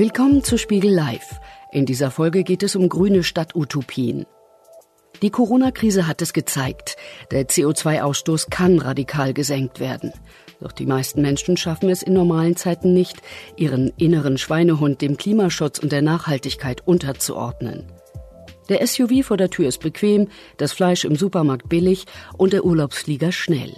Willkommen zu Spiegel Live. In dieser Folge geht es um grüne Stadtutopien. Die Corona-Krise hat es gezeigt. Der CO2-Ausstoß kann radikal gesenkt werden. Doch die meisten Menschen schaffen es in normalen Zeiten nicht, ihren inneren Schweinehund dem Klimaschutz und der Nachhaltigkeit unterzuordnen. Der SUV vor der Tür ist bequem, das Fleisch im Supermarkt billig und der Urlaubsflieger schnell.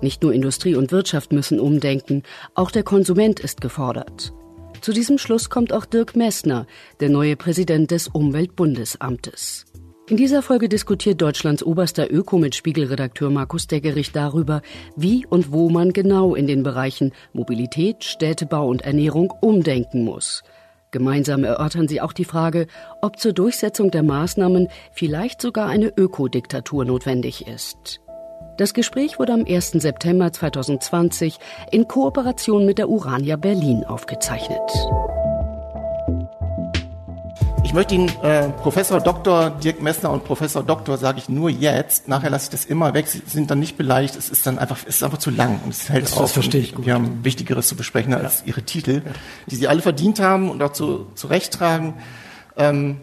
Nicht nur Industrie und Wirtschaft müssen umdenken, auch der Konsument ist gefordert. Zu diesem Schluss kommt auch Dirk Messner, der neue Präsident des Umweltbundesamtes. In dieser Folge diskutiert Deutschlands oberster Öko mit Spiegelredakteur Markus Deggerich darüber, wie und wo man genau in den Bereichen Mobilität, Städtebau und Ernährung umdenken muss. Gemeinsam erörtern sie auch die Frage, ob zur Durchsetzung der Maßnahmen vielleicht sogar eine Ökodiktatur notwendig ist. Das Gespräch wurde am 1. September 2020 in Kooperation mit der Urania Berlin aufgezeichnet. Ich möchte Ihnen äh, Professor Dr. Dirk Messner und Professor Doktor sage ich nur jetzt. Nachher lasse ich das immer weg. Sie sind dann nicht beleidigt. Es ist dann einfach, es ist einfach zu lang und es hält das, auf. Das verstehe ich gut. Wir haben Wichtigeres zu besprechen als ja. Ihre Titel, die Sie alle verdient haben und auch zu, zu Recht tragen. Ähm,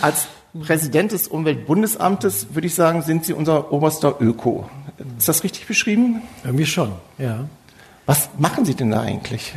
als Präsident des Umweltbundesamtes, würde ich sagen, sind Sie unser oberster Öko. Ist das richtig beschrieben? Irgendwie schon, ja. Was machen Sie denn da eigentlich?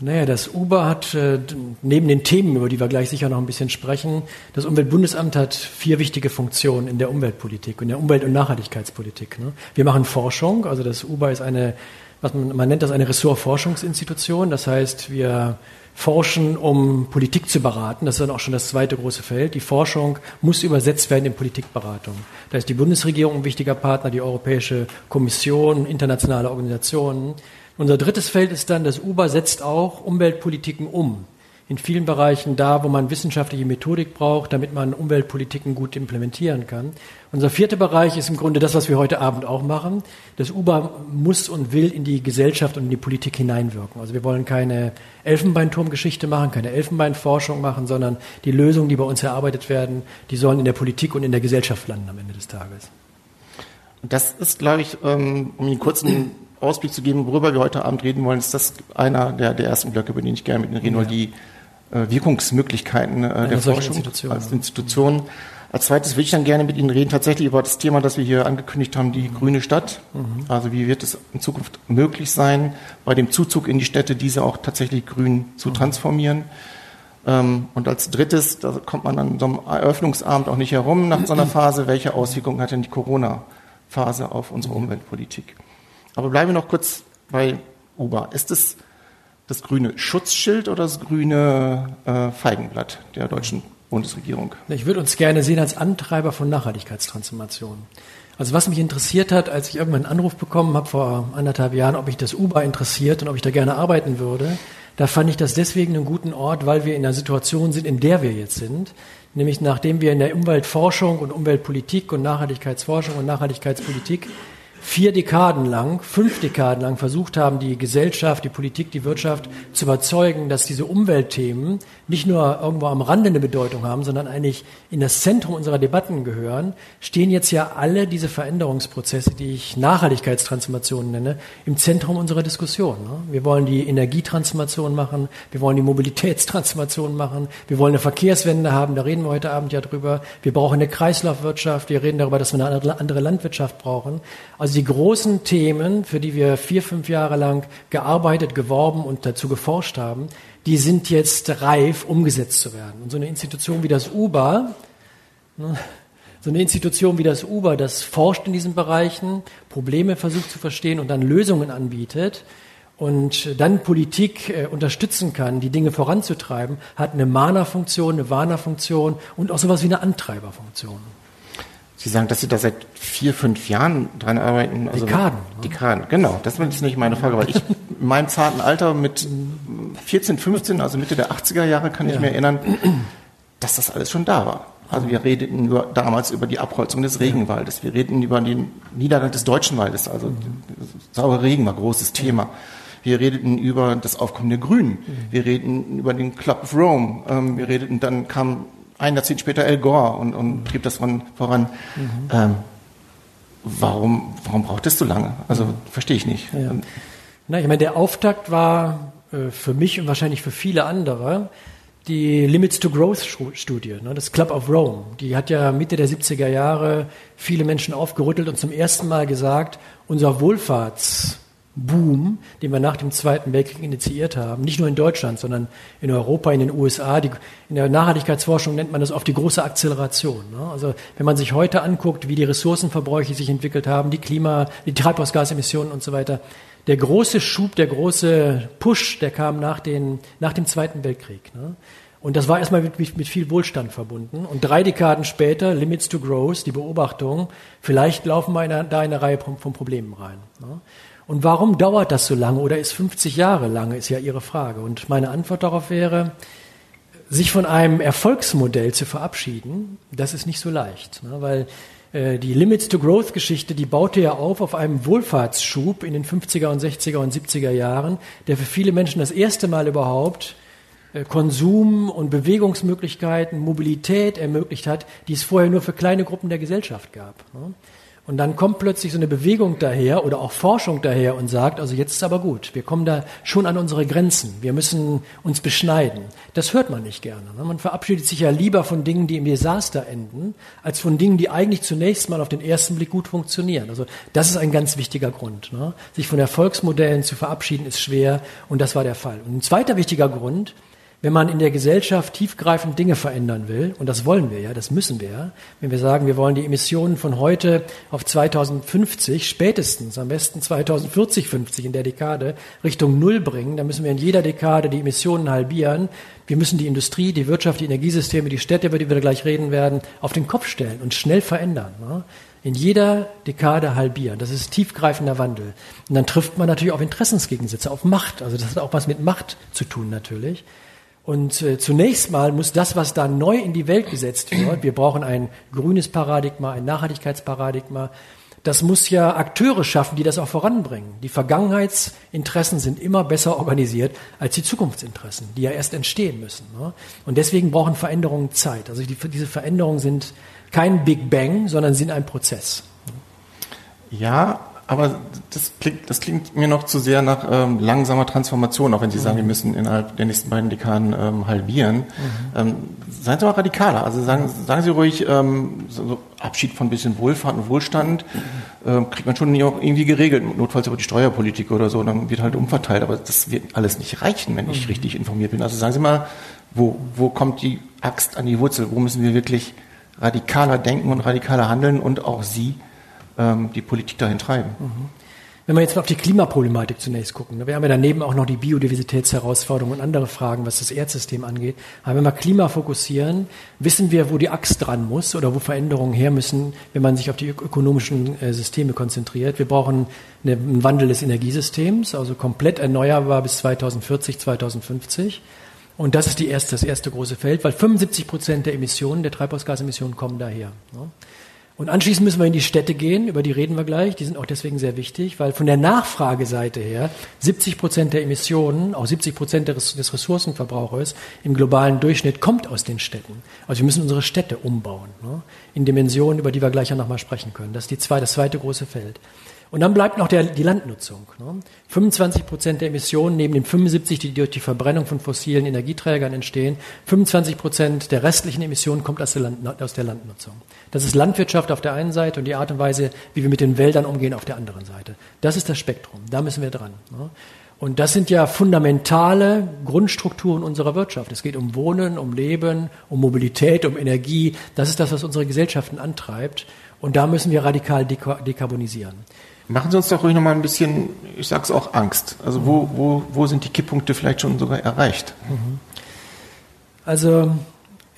Naja, das Uber hat äh, neben den Themen, über die wir gleich sicher noch ein bisschen sprechen, das Umweltbundesamt hat vier wichtige Funktionen in der Umweltpolitik, in der Umwelt- und Nachhaltigkeitspolitik. Ne? Wir machen Forschung, also das Uber ist eine, was man, man nennt das eine Ressortforschungsinstitution. Das heißt, wir forschen, um Politik zu beraten. Das ist dann auch schon das zweite große Feld. Die Forschung muss übersetzt werden in Politikberatung. Da ist die Bundesregierung ein wichtiger Partner, die Europäische Kommission, internationale Organisationen. Unser drittes Feld ist dann, das Uber setzt auch Umweltpolitiken um in vielen Bereichen da, wo man wissenschaftliche Methodik braucht, damit man Umweltpolitiken gut implementieren kann. Unser vierter Bereich ist im Grunde das, was wir heute Abend auch machen. Das Uber muss und will in die Gesellschaft und in die Politik hineinwirken. Also wir wollen keine Elfenbeinturmgeschichte machen, keine Elfenbeinforschung machen, sondern die Lösungen, die bei uns erarbeitet werden, die sollen in der Politik und in der Gesellschaft landen am Ende des Tages. Das ist, glaube ich, ähm, um einen Ausblick zu geben, worüber wir heute Abend reden wollen, ist das einer der, der ersten Blöcke, über den ich gerne mit Ihnen reden will, die äh, Wirkungsmöglichkeiten äh, der Forschung Institution. als Institution. Als zweites würde ich dann gerne mit Ihnen reden, tatsächlich über das Thema, das wir hier angekündigt haben, die grüne Stadt. Mhm. Also wie wird es in Zukunft möglich sein, bei dem Zuzug in die Städte diese auch tatsächlich grün zu mhm. transformieren? Ähm, und als drittes, da kommt man an so einem Eröffnungsabend auch nicht herum nach so einer Phase, welche Auswirkungen hat denn die Corona-Phase auf unsere Umweltpolitik? Aber bleiben wir noch kurz bei Uber. Ist es das grüne Schutzschild oder das grüne äh, Feigenblatt der deutschen Bundesregierung? Ich würde uns gerne sehen als Antreiber von Nachhaltigkeitstransformation. Also was mich interessiert hat, als ich irgendwann einen Anruf bekommen habe vor anderthalb Jahren, ob mich das Uber interessiert und ob ich da gerne arbeiten würde, da fand ich das deswegen einen guten Ort, weil wir in der Situation sind, in der wir jetzt sind. Nämlich nachdem wir in der Umweltforschung und Umweltpolitik und Nachhaltigkeitsforschung und Nachhaltigkeitspolitik vier Dekaden lang, fünf Dekaden lang versucht haben, die Gesellschaft, die Politik, die Wirtschaft zu überzeugen, dass diese Umweltthemen nicht nur irgendwo am Rande eine Bedeutung haben, sondern eigentlich in das Zentrum unserer Debatten gehören, stehen jetzt ja alle diese Veränderungsprozesse, die ich Nachhaltigkeitstransformationen nenne, im Zentrum unserer Diskussion. Ne? Wir wollen die Energietransformation machen, wir wollen die Mobilitätstransformation machen, wir wollen eine Verkehrswende haben, da reden wir heute Abend ja drüber, wir brauchen eine Kreislaufwirtschaft, wir reden darüber, dass wir eine andere Landwirtschaft brauchen. Also die großen Themen, für die wir vier, fünf Jahre lang gearbeitet, geworben und dazu geforscht haben, die sind jetzt reif, umgesetzt zu werden. Und so eine Institution wie das UBA, ne, so eine Institution wie das UBA, das forscht in diesen Bereichen, Probleme versucht zu verstehen und dann Lösungen anbietet und dann Politik äh, unterstützen kann, die Dinge voranzutreiben, hat eine Mana-Funktion, eine Warner-Funktion und auch sowas wie eine Antreiberfunktion. Sie sagen, dass Sie da seit vier, fünf Jahren dran arbeiten. Also Dekaden. Dekaden, genau. Das ist nicht meine Frage, weil ich in meinem zarten Alter mit 14, 15, also Mitte der 80er Jahre, kann ja. ich mir erinnern, dass das alles schon da war. Also wir redeten nur damals über die Abholzung des Regenwaldes. Wir redeten über den Niedergang des Deutschen Waldes. Also saurer Regen war großes Thema. Wir redeten über das Aufkommen der Grünen. Wir redeten über den Club of Rome. Ähm, wir redeten, dann kam ein Jahrzehnt später Al Gore und, und trieb das voran. Mhm. Ähm, warum, warum braucht es so lange? Also verstehe ich nicht. Ja. Na, ich meine, der Auftakt war äh, für mich und wahrscheinlich für viele andere die Limits to Growth Studie, ne, das Club of Rome. Die hat ja Mitte der 70er Jahre viele Menschen aufgerüttelt und zum ersten Mal gesagt, unser Wohlfahrtsboom, den wir nach dem Zweiten Weltkrieg initiiert haben, nicht nur in Deutschland, sondern in Europa, in den USA, die, in der Nachhaltigkeitsforschung nennt man das oft die große Acceleration. Ne? Also wenn man sich heute anguckt, wie die Ressourcenverbräuche sich entwickelt haben, die Klima, die Treibhausgasemissionen und so weiter, der große Schub, der große Push, der kam nach, den, nach dem Zweiten Weltkrieg. Ne? Und das war erstmal mit, mit, viel Wohlstand verbunden. Und drei Dekaden später, Limits to Growth, die Beobachtung, vielleicht laufen wir in da in eine Reihe von, von Problemen rein. Ne? Und warum dauert das so lange oder ist 50 Jahre lange, ist ja Ihre Frage. Und meine Antwort darauf wäre, sich von einem Erfolgsmodell zu verabschieden, das ist nicht so leicht. Ne? Weil äh, die Limits to Growth Geschichte, die baute ja auf auf einem Wohlfahrtsschub in den 50er und 60er und 70er Jahren, der für viele Menschen das erste Mal überhaupt äh, Konsum und Bewegungsmöglichkeiten, Mobilität ermöglicht hat, die es vorher nur für kleine Gruppen der Gesellschaft gab. Ne? Und dann kommt plötzlich so eine Bewegung daher oder auch Forschung daher und sagt, also jetzt ist aber gut, wir kommen da schon an unsere Grenzen, wir müssen uns beschneiden. Das hört man nicht gerne. Ne? Man verabschiedet sich ja lieber von Dingen, die im Desaster enden, als von Dingen, die eigentlich zunächst mal auf den ersten Blick gut funktionieren. Also das ist ein ganz wichtiger Grund. Ne? Sich von Erfolgsmodellen zu verabschieden ist schwer und das war der Fall. Und ein zweiter wichtiger Grund, wenn man in der Gesellschaft tiefgreifend Dinge verändern will, und das wollen wir ja, das müssen wir ja, wenn wir sagen, wir wollen die Emissionen von heute auf 2050, spätestens am besten 2040, 50 in der Dekade, Richtung Null bringen, dann müssen wir in jeder Dekade die Emissionen halbieren. Wir müssen die Industrie, die Wirtschaft, die Energiesysteme, die Städte, über die wir gleich reden werden, auf den Kopf stellen und schnell verändern. Ne? in jeder Dekade halbieren. Das ist tiefgreifender Wandel. Und dann trifft man natürlich auf Interessensgegensätze, auf Macht. Also das hat auch was mit Macht zu tun natürlich. Und äh, zunächst mal muss das, was da neu in die Welt gesetzt wird, wir brauchen ein grünes Paradigma, ein Nachhaltigkeitsparadigma, das muss ja Akteure schaffen, die das auch voranbringen. Die Vergangenheitsinteressen sind immer besser organisiert als die Zukunftsinteressen, die ja erst entstehen müssen. Ne? Und deswegen brauchen Veränderungen Zeit. Also die, diese Veränderungen sind kein Big Bang, sondern sind ein Prozess. Ja, aber das klingt, das klingt mir noch zu sehr nach ähm, langsamer Transformation, auch wenn Sie sagen, wir müssen innerhalb der nächsten beiden Dekaden ähm, halbieren. Mhm. Ähm, seien Sie mal radikaler. Also sagen, sagen Sie ruhig, ähm, so Abschied von ein bisschen Wohlfahrt und Wohlstand ähm, kriegt man schon auch irgendwie geregelt, notfalls über die Steuerpolitik oder so, dann wird halt umverteilt. Aber das wird alles nicht reichen, wenn ich mhm. richtig informiert bin. Also sagen Sie mal, wo, wo kommt die Axt an die Wurzel? Wo müssen wir wirklich radikaler denken und radikaler handeln und auch Sie ähm, die Politik dahin treiben. Mhm. Wenn wir jetzt mal auf die Klimaproblematik zunächst gucken, ne, wir haben ja daneben auch noch die Biodiversitätsherausforderungen und andere Fragen, was das Erdsystem angeht. Aber wenn wir Klima fokussieren, wissen wir, wo die Axt dran muss oder wo Veränderungen her müssen, wenn man sich auf die ökonomischen äh, Systeme konzentriert. Wir brauchen einen Wandel des Energiesystems, also komplett erneuerbar bis 2040, 2050. Und das ist erste, das erste große Feld, weil 75 Prozent der Emissionen, der Treibhausgasemissionen kommen daher. Und anschließend müssen wir in die Städte gehen, über die reden wir gleich. Die sind auch deswegen sehr wichtig, weil von der Nachfrageseite her 70 Prozent der Emissionen, auch 70 Prozent des Ressourcenverbrauchers im globalen Durchschnitt kommt aus den Städten. Also wir müssen unsere Städte umbauen, ne? in Dimensionen, über die wir gleich auch nochmal sprechen können. Das ist die zwei, das zweite große Feld. Und dann bleibt noch der, die Landnutzung. Ne? 25 Prozent der Emissionen neben den 75, die durch die Verbrennung von fossilen Energieträgern entstehen, 25 Prozent der restlichen Emissionen kommt aus der, Land, aus der Landnutzung. Das ist Landwirtschaft auf der einen Seite und die Art und Weise, wie wir mit den Wäldern umgehen, auf der anderen Seite. Das ist das Spektrum. Da müssen wir dran. Ne? Und das sind ja fundamentale Grundstrukturen unserer Wirtschaft. Es geht um Wohnen, um Leben, um Mobilität, um Energie. Das ist das, was unsere Gesellschaften antreibt. Und da müssen wir radikal dekarbonisieren. Machen Sie uns doch ruhig nochmal ein bisschen, ich sag's auch Angst. Also wo, wo, wo sind die Kipppunkte vielleicht schon sogar erreicht? Mhm. Also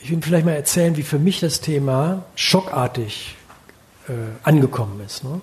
ich will vielleicht mal erzählen, wie für mich das Thema schockartig äh, angekommen ist. Ne?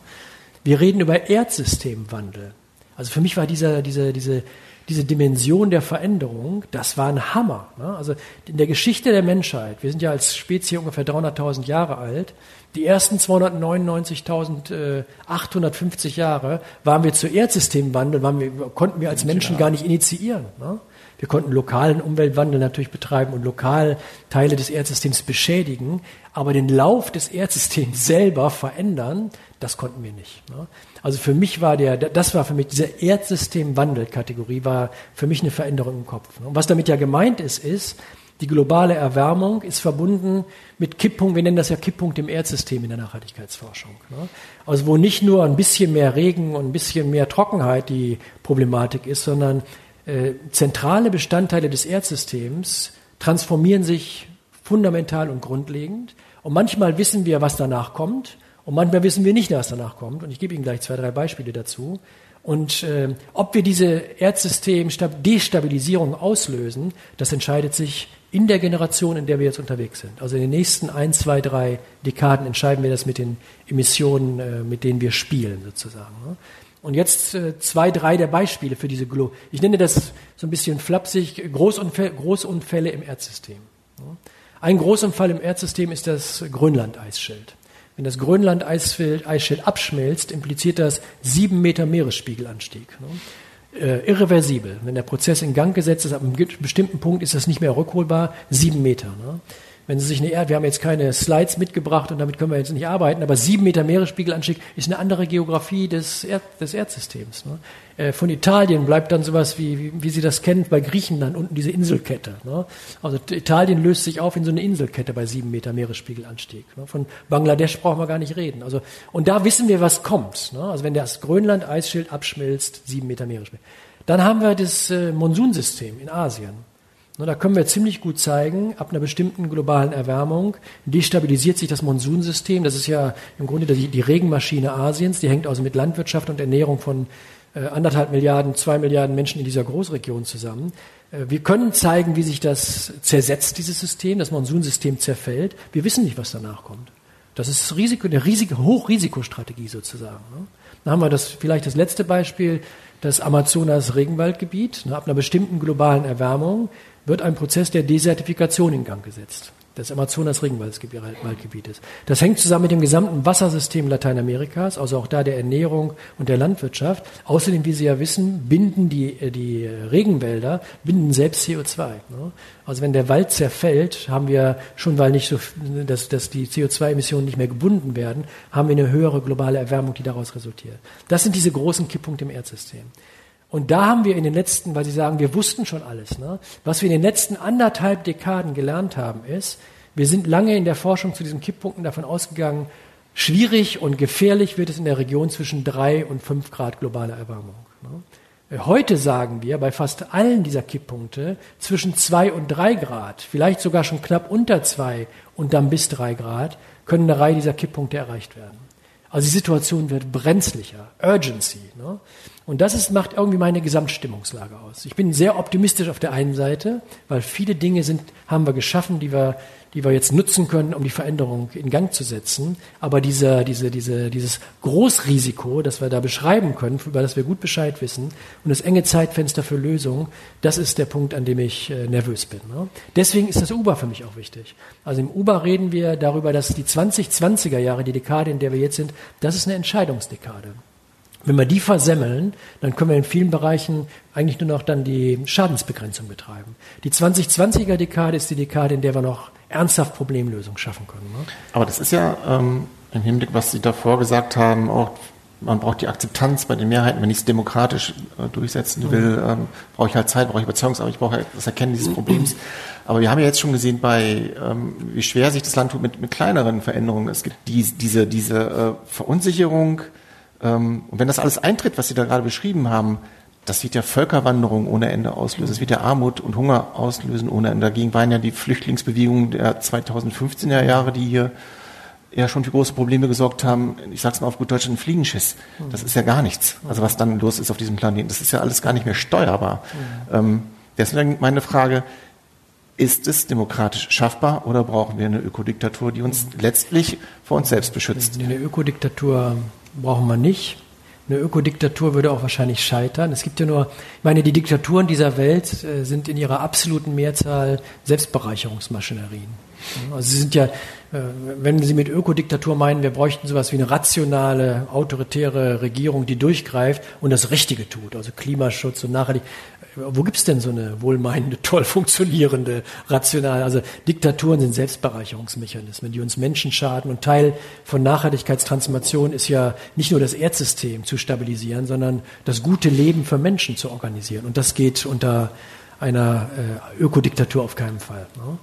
Wir reden über Erdsystemwandel. Also für mich war dieser, diese, diese, diese Dimension der Veränderung, das war ein Hammer. Ne? Also in der Geschichte der Menschheit, wir sind ja als Spezies ungefähr 300.000 Jahre alt, die ersten 299.850 Jahre waren wir zu Erdsystemwandel, wir, konnten wir als Menschen gar nicht initiieren. Ne? Wir konnten lokalen Umweltwandel natürlich betreiben und lokal Teile des Erdsystems beschädigen, aber den Lauf des Erdsystems selber verändern, das konnten wir nicht. Ne? Also für mich war der, das war für mich diese Erdsystemwandel-Kategorie war für mich eine Veränderung im Kopf. Und was damit ja gemeint ist, ist, die globale Erwärmung ist verbunden mit Kipppunkt, wir nennen das ja Kipppunkt im Erdsystem in der Nachhaltigkeitsforschung. Ne? Also wo nicht nur ein bisschen mehr Regen und ein bisschen mehr Trockenheit die Problematik ist, sondern äh, zentrale Bestandteile des Erdsystems transformieren sich fundamental und grundlegend. Und manchmal wissen wir, was danach kommt, und manchmal wissen wir nicht, was danach kommt. Und ich gebe Ihnen gleich zwei, drei Beispiele dazu. Und äh, ob wir diese Erdsystem-Destabilisierung auslösen, das entscheidet sich in der Generation, in der wir jetzt unterwegs sind. Also in den nächsten ein, zwei, drei Dekaden entscheiden wir das mit den Emissionen, äh, mit denen wir spielen sozusagen. Ne? Und jetzt äh, zwei, drei der Beispiele für diese Glo Ich nenne das so ein bisschen flapsig Großunfälle, Großunfälle im Erdsystem. Ne? Ein Großunfall im Erdsystem ist das Grönland-Eisschild. Wenn das Grönland-Eisschild abschmelzt, impliziert das sieben Meter Meeresspiegelanstieg. Ne? äh, irreversibel. Wenn der Prozess in Gang gesetzt ist, ab einem bestimmten Punkt ist das nicht mehr rückholbar, sieben Meter. Ne? Wenn Sie sich eine Erde, wir haben jetzt keine Slides mitgebracht und damit können wir jetzt nicht arbeiten, aber sieben Meter Meeresspiegelanstieg ist eine andere Geografie des, Erd, des Erdsystems. Ne? Äh, von Italien bleibt dann sowas wie, wie, wie Sie das kennen bei Griechenland unten diese Inselkette. Ne? Also Italien löst sich auf in so eine Inselkette bei sieben Meter Meeresspiegelanstieg. Ne? Von Bangladesch brauchen wir gar nicht reden. Also und da wissen wir, was kommt. Ne? Also wenn das Grönland-Eisschild abschmilzt, sieben Meter Meeresspiegel. Dann haben wir das äh, Monsunsystem in Asien. Da können wir ziemlich gut zeigen, ab einer bestimmten globalen Erwärmung destabilisiert sich das Monsunsystem. Das ist ja im Grunde die, Regenmaschine Asiens. Die hängt also mit Landwirtschaft und Ernährung von äh, anderthalb Milliarden, zwei Milliarden Menschen in dieser Großregion zusammen. Äh, wir können zeigen, wie sich das zersetzt, dieses System, das Monsunsystem zerfällt. Wir wissen nicht, was danach kommt. Das ist Risiko, eine riesige Hochrisikostrategie sozusagen. Ne? Dann haben wir das, vielleicht das letzte Beispiel, das Amazonas-Regenwaldgebiet. Ne, ab einer bestimmten globalen Erwärmung wird ein Prozess der Desertifikation in Gang gesetzt des Amazonas-Regenwaldgebietes. Das hängt zusammen mit dem gesamten Wassersystem Lateinamerikas, also auch da der Ernährung und der Landwirtschaft. Außerdem, wie Sie ja wissen, binden die, äh, die Regenwälder binden selbst CO2. Ne? Also wenn der Wald zerfällt, haben wir schon, weil nicht so, dass, dass die CO2-Emissionen nicht mehr gebunden werden, haben wir eine höhere globale Erwärmung, die daraus resultiert. Das sind diese großen Kipppunkte im Erdsystem. Und da haben wir in den letzten, weil Sie sagen, wir wussten schon alles, ne? was wir in den letzten anderthalb Dekaden gelernt haben, ist, wir sind lange in der Forschung zu diesen Kipppunkten davon ausgegangen, schwierig und gefährlich wird es in der Region zwischen drei und fünf Grad globaler Erwärmung. Ne? Heute sagen wir bei fast allen dieser Kipppunkte zwischen zwei und drei Grad, vielleicht sogar schon knapp unter zwei und dann bis drei Grad, können eine Reihe dieser Kipppunkte erreicht werden. Also die Situation wird brenzlicher, Urgency. Ne? Und das ist, macht irgendwie meine Gesamtstimmungslage aus. Ich bin sehr optimistisch auf der einen Seite, weil viele Dinge sind, haben wir geschaffen, die wir, die wir jetzt nutzen können, um die Veränderung in Gang zu setzen. Aber dieser, diese, diese, dieses Großrisiko, das wir da beschreiben können, über das wir gut Bescheid wissen, und das enge Zeitfenster für Lösungen, das ist der Punkt, an dem ich äh, nervös bin. Ne? Deswegen ist das Uber für mich auch wichtig. Also im Uber reden wir darüber, dass die 2020er Jahre, die Dekade, in der wir jetzt sind, das ist eine Entscheidungsdekade. Wenn wir die versemmeln, dann können wir in vielen Bereichen eigentlich nur noch dann die Schadensbegrenzung betreiben. Die 2020er Dekade ist die Dekade, in der wir noch ernsthaft Problemlösungen schaffen können. Ne? Aber das ist ja ähm, im Hinblick, was Sie davor gesagt haben, auch man braucht die Akzeptanz bei den Mehrheiten, wenn ich es demokratisch äh, durchsetzen mhm. will, ähm, brauche ich halt Zeit, brauche ich Überzeugungsarbeit, ich brauche halt das Erkennen dieses Problems. Aber wir haben ja jetzt schon gesehen, bei ähm, wie schwer sich das Land tut mit, mit kleineren Veränderungen. Es gibt die, diese, diese äh, Verunsicherung, und wenn das alles eintritt, was Sie da gerade beschrieben haben, das wird ja Völkerwanderung ohne Ende auslösen. Das wird ja Armut und Hunger auslösen ohne Ende. Dagegen waren ja die Flüchtlingsbewegungen der 2015er Jahre, die hier ja schon für große Probleme gesorgt haben. Ich sag's mal auf gut Deutsch, ein Fliegenschiss. Das ist ja gar nichts. Also was dann los ist auf diesem Planeten. Das ist ja alles gar nicht mehr steuerbar. Ähm, deswegen meine Frage, ist es demokratisch schaffbar oder brauchen wir eine Ökodiktatur, die uns letztlich vor uns selbst beschützt? Eine Ökodiktatur brauchen wir nicht. Eine Ökodiktatur würde auch wahrscheinlich scheitern. Es gibt ja nur, ich meine, die Diktaturen dieser Welt äh, sind in ihrer absoluten Mehrzahl Selbstbereicherungsmaschinerien. Also Sie sind ja, äh, wenn Sie mit Ökodiktatur meinen, wir bräuchten sowas wie eine rationale, autoritäre Regierung, die durchgreift und das Richtige tut, also Klimaschutz und nachhaltig. Wo gibt's denn so eine wohlmeinende, toll funktionierende, rationale? Also Diktaturen sind Selbstbereicherungsmechanismen, die uns Menschen schaden. Und Teil von Nachhaltigkeitstransformation ist ja nicht nur das Erdsystem zu stabilisieren, sondern das gute Leben für Menschen zu organisieren. Und das geht unter einer äh, Ökodiktatur auf keinen Fall. Ne?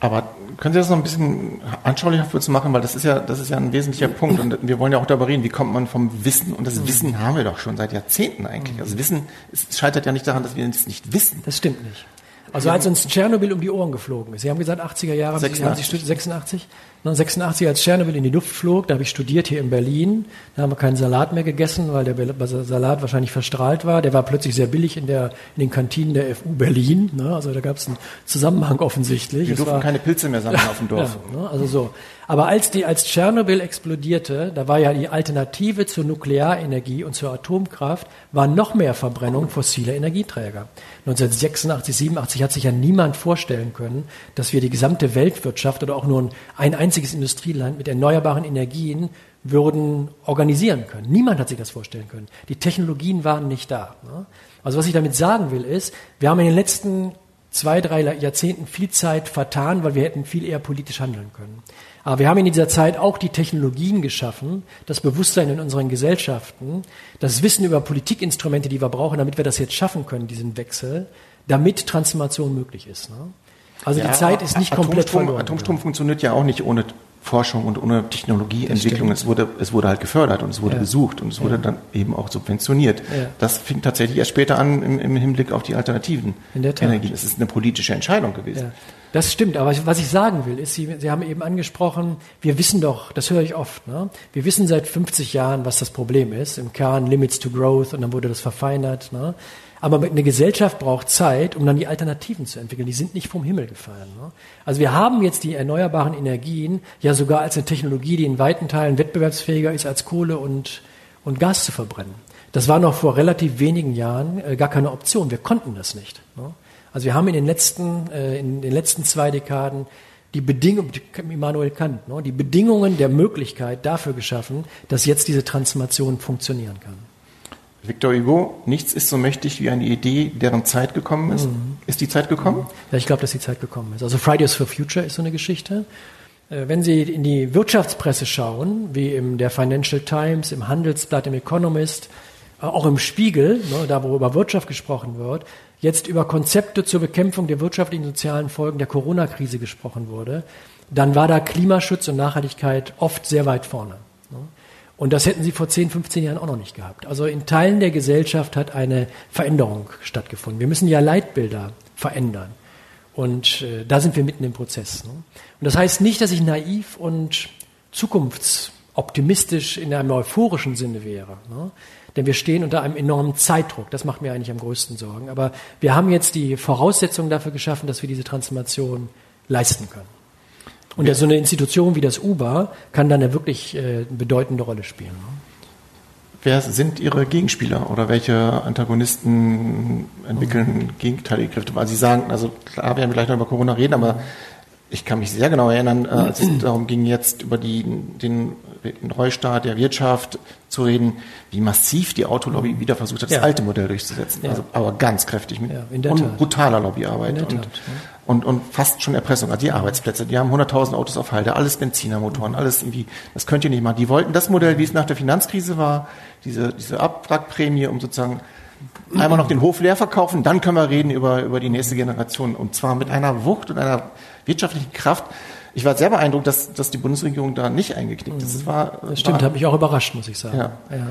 Aber können Sie das noch ein bisschen anschaulicher für uns machen, weil das ist ja, das ist ja ein wesentlicher Punkt und wir wollen ja auch darüber reden, wie kommt man vom Wissen und das Wissen haben wir doch schon seit Jahrzehnten eigentlich. Also Wissen, es scheitert ja nicht daran, dass wir es nicht wissen. Das stimmt nicht. Also als uns Tschernobyl um die Ohren geflogen ist, Sie haben gesagt 80er Jahre, 86, haben Sie, 86? 1986, als Tschernobyl in die Luft flog, da habe ich studiert hier in Berlin. Da haben wir keinen Salat mehr gegessen, weil der Salat wahrscheinlich verstrahlt war. Der war plötzlich sehr billig in, der, in den Kantinen der FU Berlin. Ne? Also da gab es einen Zusammenhang offensichtlich. Wir durften war, keine Pilze mehr sammeln auf dem Dorf. Ja, ne? Also so. Aber als die, als Tschernobyl explodierte, da war ja die Alternative zur Nuklearenergie und zur Atomkraft, war noch mehr Verbrennung fossiler Energieträger. 1986, 87 hat sich ja niemand vorstellen können, dass wir die gesamte Weltwirtschaft oder auch nur ein einziges Industrieland mit erneuerbaren Energien würden organisieren können. Niemand hat sich das vorstellen können. Die Technologien waren nicht da. Ne? Also was ich damit sagen will ist, wir haben in den letzten zwei, drei Jahrzehnten viel Zeit vertan, weil wir hätten viel eher politisch handeln können. Aber wir haben in dieser Zeit auch die Technologien geschaffen, das Bewusstsein in unseren Gesellschaften, das Wissen über Politikinstrumente, die wir brauchen, damit wir das jetzt schaffen können, diesen Wechsel, damit Transformation möglich ist. Ne? Also ja, die Zeit ist nicht Atomstrom, komplett verloren. Atomstrom funktioniert ja auch nicht ohne Forschung und ohne Technologieentwicklung. Es wurde, es wurde halt gefördert und es wurde ja. gesucht und es wurde ja. dann eben auch subventioniert. Ja. Das fing tatsächlich erst später an im, im Hinblick auf die alternativen Energien. Es ist eine politische Entscheidung gewesen. Das stimmt, aber was ich sagen will, ist, Sie, Sie haben eben angesprochen, wir wissen doch, das höre ich oft, ne? wir wissen seit 50 Jahren, was das Problem ist. Im Kern Limits to Growth und dann wurde das verfeinert. Ne? Aber eine Gesellschaft braucht Zeit, um dann die Alternativen zu entwickeln. Die sind nicht vom Himmel gefallen. Ne? Also wir haben jetzt die erneuerbaren Energien ja sogar als eine Technologie, die in weiten Teilen wettbewerbsfähiger ist als Kohle und, und Gas zu verbrennen. Das war noch vor relativ wenigen Jahren äh, gar keine Option. Wir konnten das nicht. Ne? Also wir haben in den letzten, äh, in den letzten zwei Dekaden die Bedingungen, Immanuel Kant, ne, die Bedingungen der Möglichkeit dafür geschaffen, dass jetzt diese Transformation funktionieren kann. Victor Hugo, nichts ist so mächtig wie eine Idee, deren Zeit gekommen ist. Mhm. Ist die Zeit gekommen? Ja, ich glaube, dass die Zeit gekommen ist. Also Fridays for Future ist so eine Geschichte. Äh, wenn Sie in die Wirtschaftspresse schauen, wie im der Financial Times, im Handelsblatt, im Economist, auch im Spiegel, ne, da wo über Wirtschaft gesprochen wird, jetzt über Konzepte zur Bekämpfung der wirtschaftlichen und sozialen Folgen der Corona-Krise gesprochen wurde, dann war da Klimaschutz und Nachhaltigkeit oft sehr weit vorne. Ne. Und das hätten sie vor 10, 15 Jahren auch noch nicht gehabt. Also in Teilen der Gesellschaft hat eine Veränderung stattgefunden. Wir müssen ja Leitbilder verändern. Und äh, da sind wir mitten im Prozess. Ne? Und das heißt nicht, dass ich naiv und zukunftsoptimistisch in einem euphorischen Sinne wäre. Ne? Denn wir stehen unter einem enormen Zeitdruck. Das macht mir eigentlich am größten Sorgen. Aber wir haben jetzt die Voraussetzungen dafür geschaffen, dass wir diese Transformation leisten können. Und ja. so eine Institution wie das UBA kann dann ja wirklich äh, eine bedeutende Rolle spielen. Ne? Wer sind Ihre Gegenspieler oder welche Antagonisten entwickeln gegenteilige Kräfte? Weil Sie sagen, also klar, wir werden gleich noch über Corona reden, aber ich kann mich sehr genau erinnern, äh, als es darum ging, jetzt über die, den Neustart der Wirtschaft zu reden, wie massiv die Autolobby wieder versucht hat, das ja. alte Modell durchzusetzen. Ja. Also, aber ganz kräftig mit ja, und brutaler Lobbyarbeit und, Tat, und, und fast schon Erpressung. Also die Arbeitsplätze, die haben 100.000 Autos auf Halde, alles Benzinermotoren, alles irgendwie, das könnt ihr nicht machen. Die wollten das Modell, wie es nach der Finanzkrise war, diese, diese Abwrackprämie, um sozusagen einmal noch den Hof leer verkaufen, dann können wir reden über, über die nächste Generation. Und zwar mit einer Wucht und einer wirtschaftlichen Kraft. Ich war sehr beeindruckt, dass, dass die Bundesregierung da nicht eingeknickt ist. Das, war, das stimmt, hat mich auch überrascht, muss ich sagen. Ja. ja.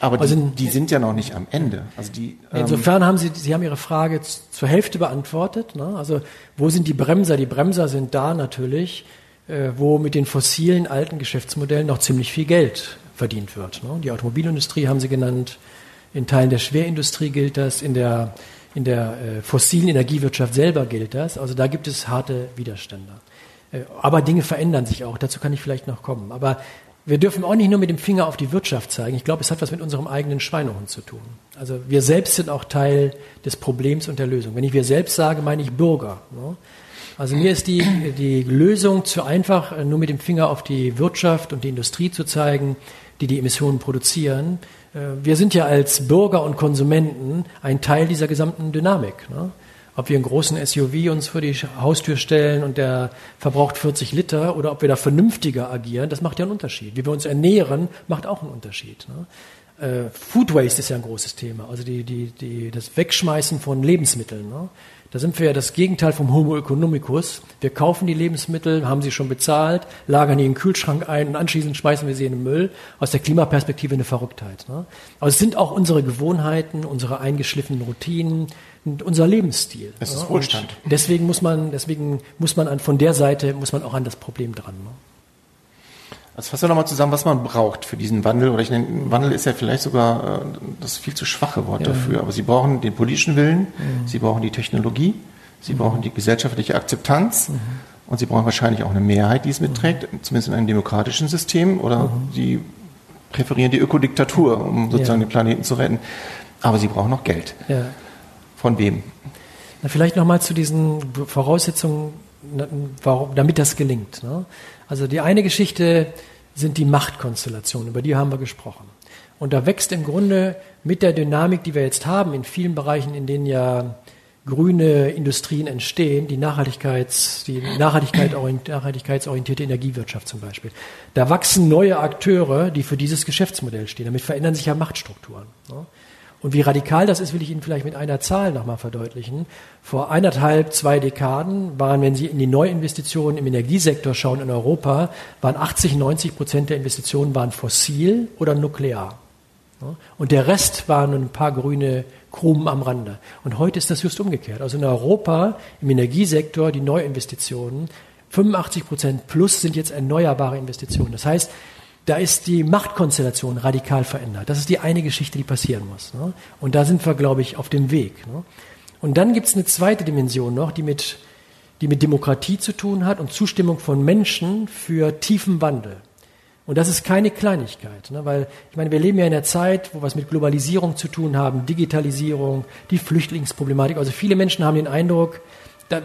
Aber also, die, die, sind ja noch nicht am Ende. Also die, ähm, insofern haben Sie, Sie haben Ihre Frage zur Hälfte beantwortet. Ne? Also wo sind die Bremser? Die Bremser sind da natürlich, äh, wo mit den fossilen alten Geschäftsmodellen noch ziemlich viel Geld verdient wird. Ne? Die Automobilindustrie haben Sie genannt, in Teilen der Schwerindustrie gilt das, in der, in der äh, fossilen Energiewirtschaft selber gilt das. Also da gibt es harte Widerstände. Äh, aber Dinge verändern sich auch, dazu kann ich vielleicht noch kommen. Aber wir dürfen auch nicht nur mit dem Finger auf die Wirtschaft zeigen. Ich glaube, es hat was mit unserem eigenen Schweinehund zu tun. Also wir selbst sind auch Teil des Problems und der Lösung. Wenn ich wir selbst sage, meine ich Bürger. Ne? Also mir ist die, die Lösung zu einfach, nur mit dem Finger auf die Wirtschaft und die Industrie zu zeigen, die die Emissionen produzieren. Äh, wir sind ja als Bürger und Konsumenten ein Teil dieser gesamten Dynamik. Ne? Ob wir einen großen SUV uns vor die Haustür stellen und der verbraucht 40 Liter oder ob wir da vernünftiger agieren, das macht ja einen Unterschied. Wie wir uns ernähren, macht auch einen Unterschied. Ne? Äh, Food Waste ist ja ein großes Thema, also die, die, die, das Wegschmeißen von Lebensmitteln. Ne? Da sind wir ja das Gegenteil vom Homo economicus. Wir kaufen die Lebensmittel, haben sie schon bezahlt, lagern die in den Kühlschrank ein und anschließend schmeißen wir sie in den Müll. Aus der Klimaperspektive eine Verrücktheit. Ne? Aber es sind auch unsere Gewohnheiten, unsere eingeschliffenen Routinen und unser Lebensstil. Es ist Wohlstand. Und deswegen muss man, deswegen muss man an, von der Seite muss man auch an das Problem dran. Ne? Also fassen wir nochmal zusammen, was man braucht für diesen Wandel. Oder ich nenne, Wandel ist ja vielleicht sogar äh, das viel zu schwache Wort ja. dafür. Aber Sie brauchen den politischen Willen, mhm. Sie brauchen die Technologie, Sie mhm. brauchen die gesellschaftliche Akzeptanz mhm. und Sie brauchen wahrscheinlich auch eine Mehrheit, die es mitträgt, mhm. zumindest in einem demokratischen System. Oder mhm. Sie präferieren die Ökodiktatur, um sozusagen ja. den Planeten zu retten. Aber Sie brauchen noch Geld. Ja. Von wem? Na, vielleicht nochmal zu diesen Voraussetzungen, warum, damit das gelingt. Ne? Also die eine Geschichte sind die Machtkonstellationen, über die haben wir gesprochen. Und da wächst im Grunde mit der Dynamik, die wir jetzt haben, in vielen Bereichen, in denen ja grüne Industrien entstehen, die, Nachhaltigkeits, die Nachhaltigkeit, nachhaltigkeitsorientierte Energiewirtschaft zum Beispiel. Da wachsen neue Akteure, die für dieses Geschäftsmodell stehen. Damit verändern sich ja Machtstrukturen. Und wie radikal das ist, will ich Ihnen vielleicht mit einer Zahl nochmal verdeutlichen. Vor eineinhalb, zwei Dekaden waren, wenn Sie in die Neuinvestitionen im Energiesektor schauen in Europa, waren 80, 90 Prozent der Investitionen waren fossil oder nuklear. Und der Rest waren ein paar grüne Krumen am Rande. Und heute ist das just umgekehrt. Also in Europa im Energiesektor die Neuinvestitionen 85 Prozent plus sind jetzt erneuerbare Investitionen. Das heißt, da ist die Machtkonstellation radikal verändert. Das ist die eine Geschichte, die passieren muss. Ne? Und da sind wir, glaube ich, auf dem Weg. Ne? Und dann gibt es eine zweite Dimension noch, die mit, die mit Demokratie zu tun hat und Zustimmung von Menschen für tiefen Wandel. Und das ist keine Kleinigkeit, ne? weil ich meine, wir leben ja in einer Zeit, wo wir es mit Globalisierung zu tun haben, Digitalisierung, die Flüchtlingsproblematik. Also viele Menschen haben den Eindruck,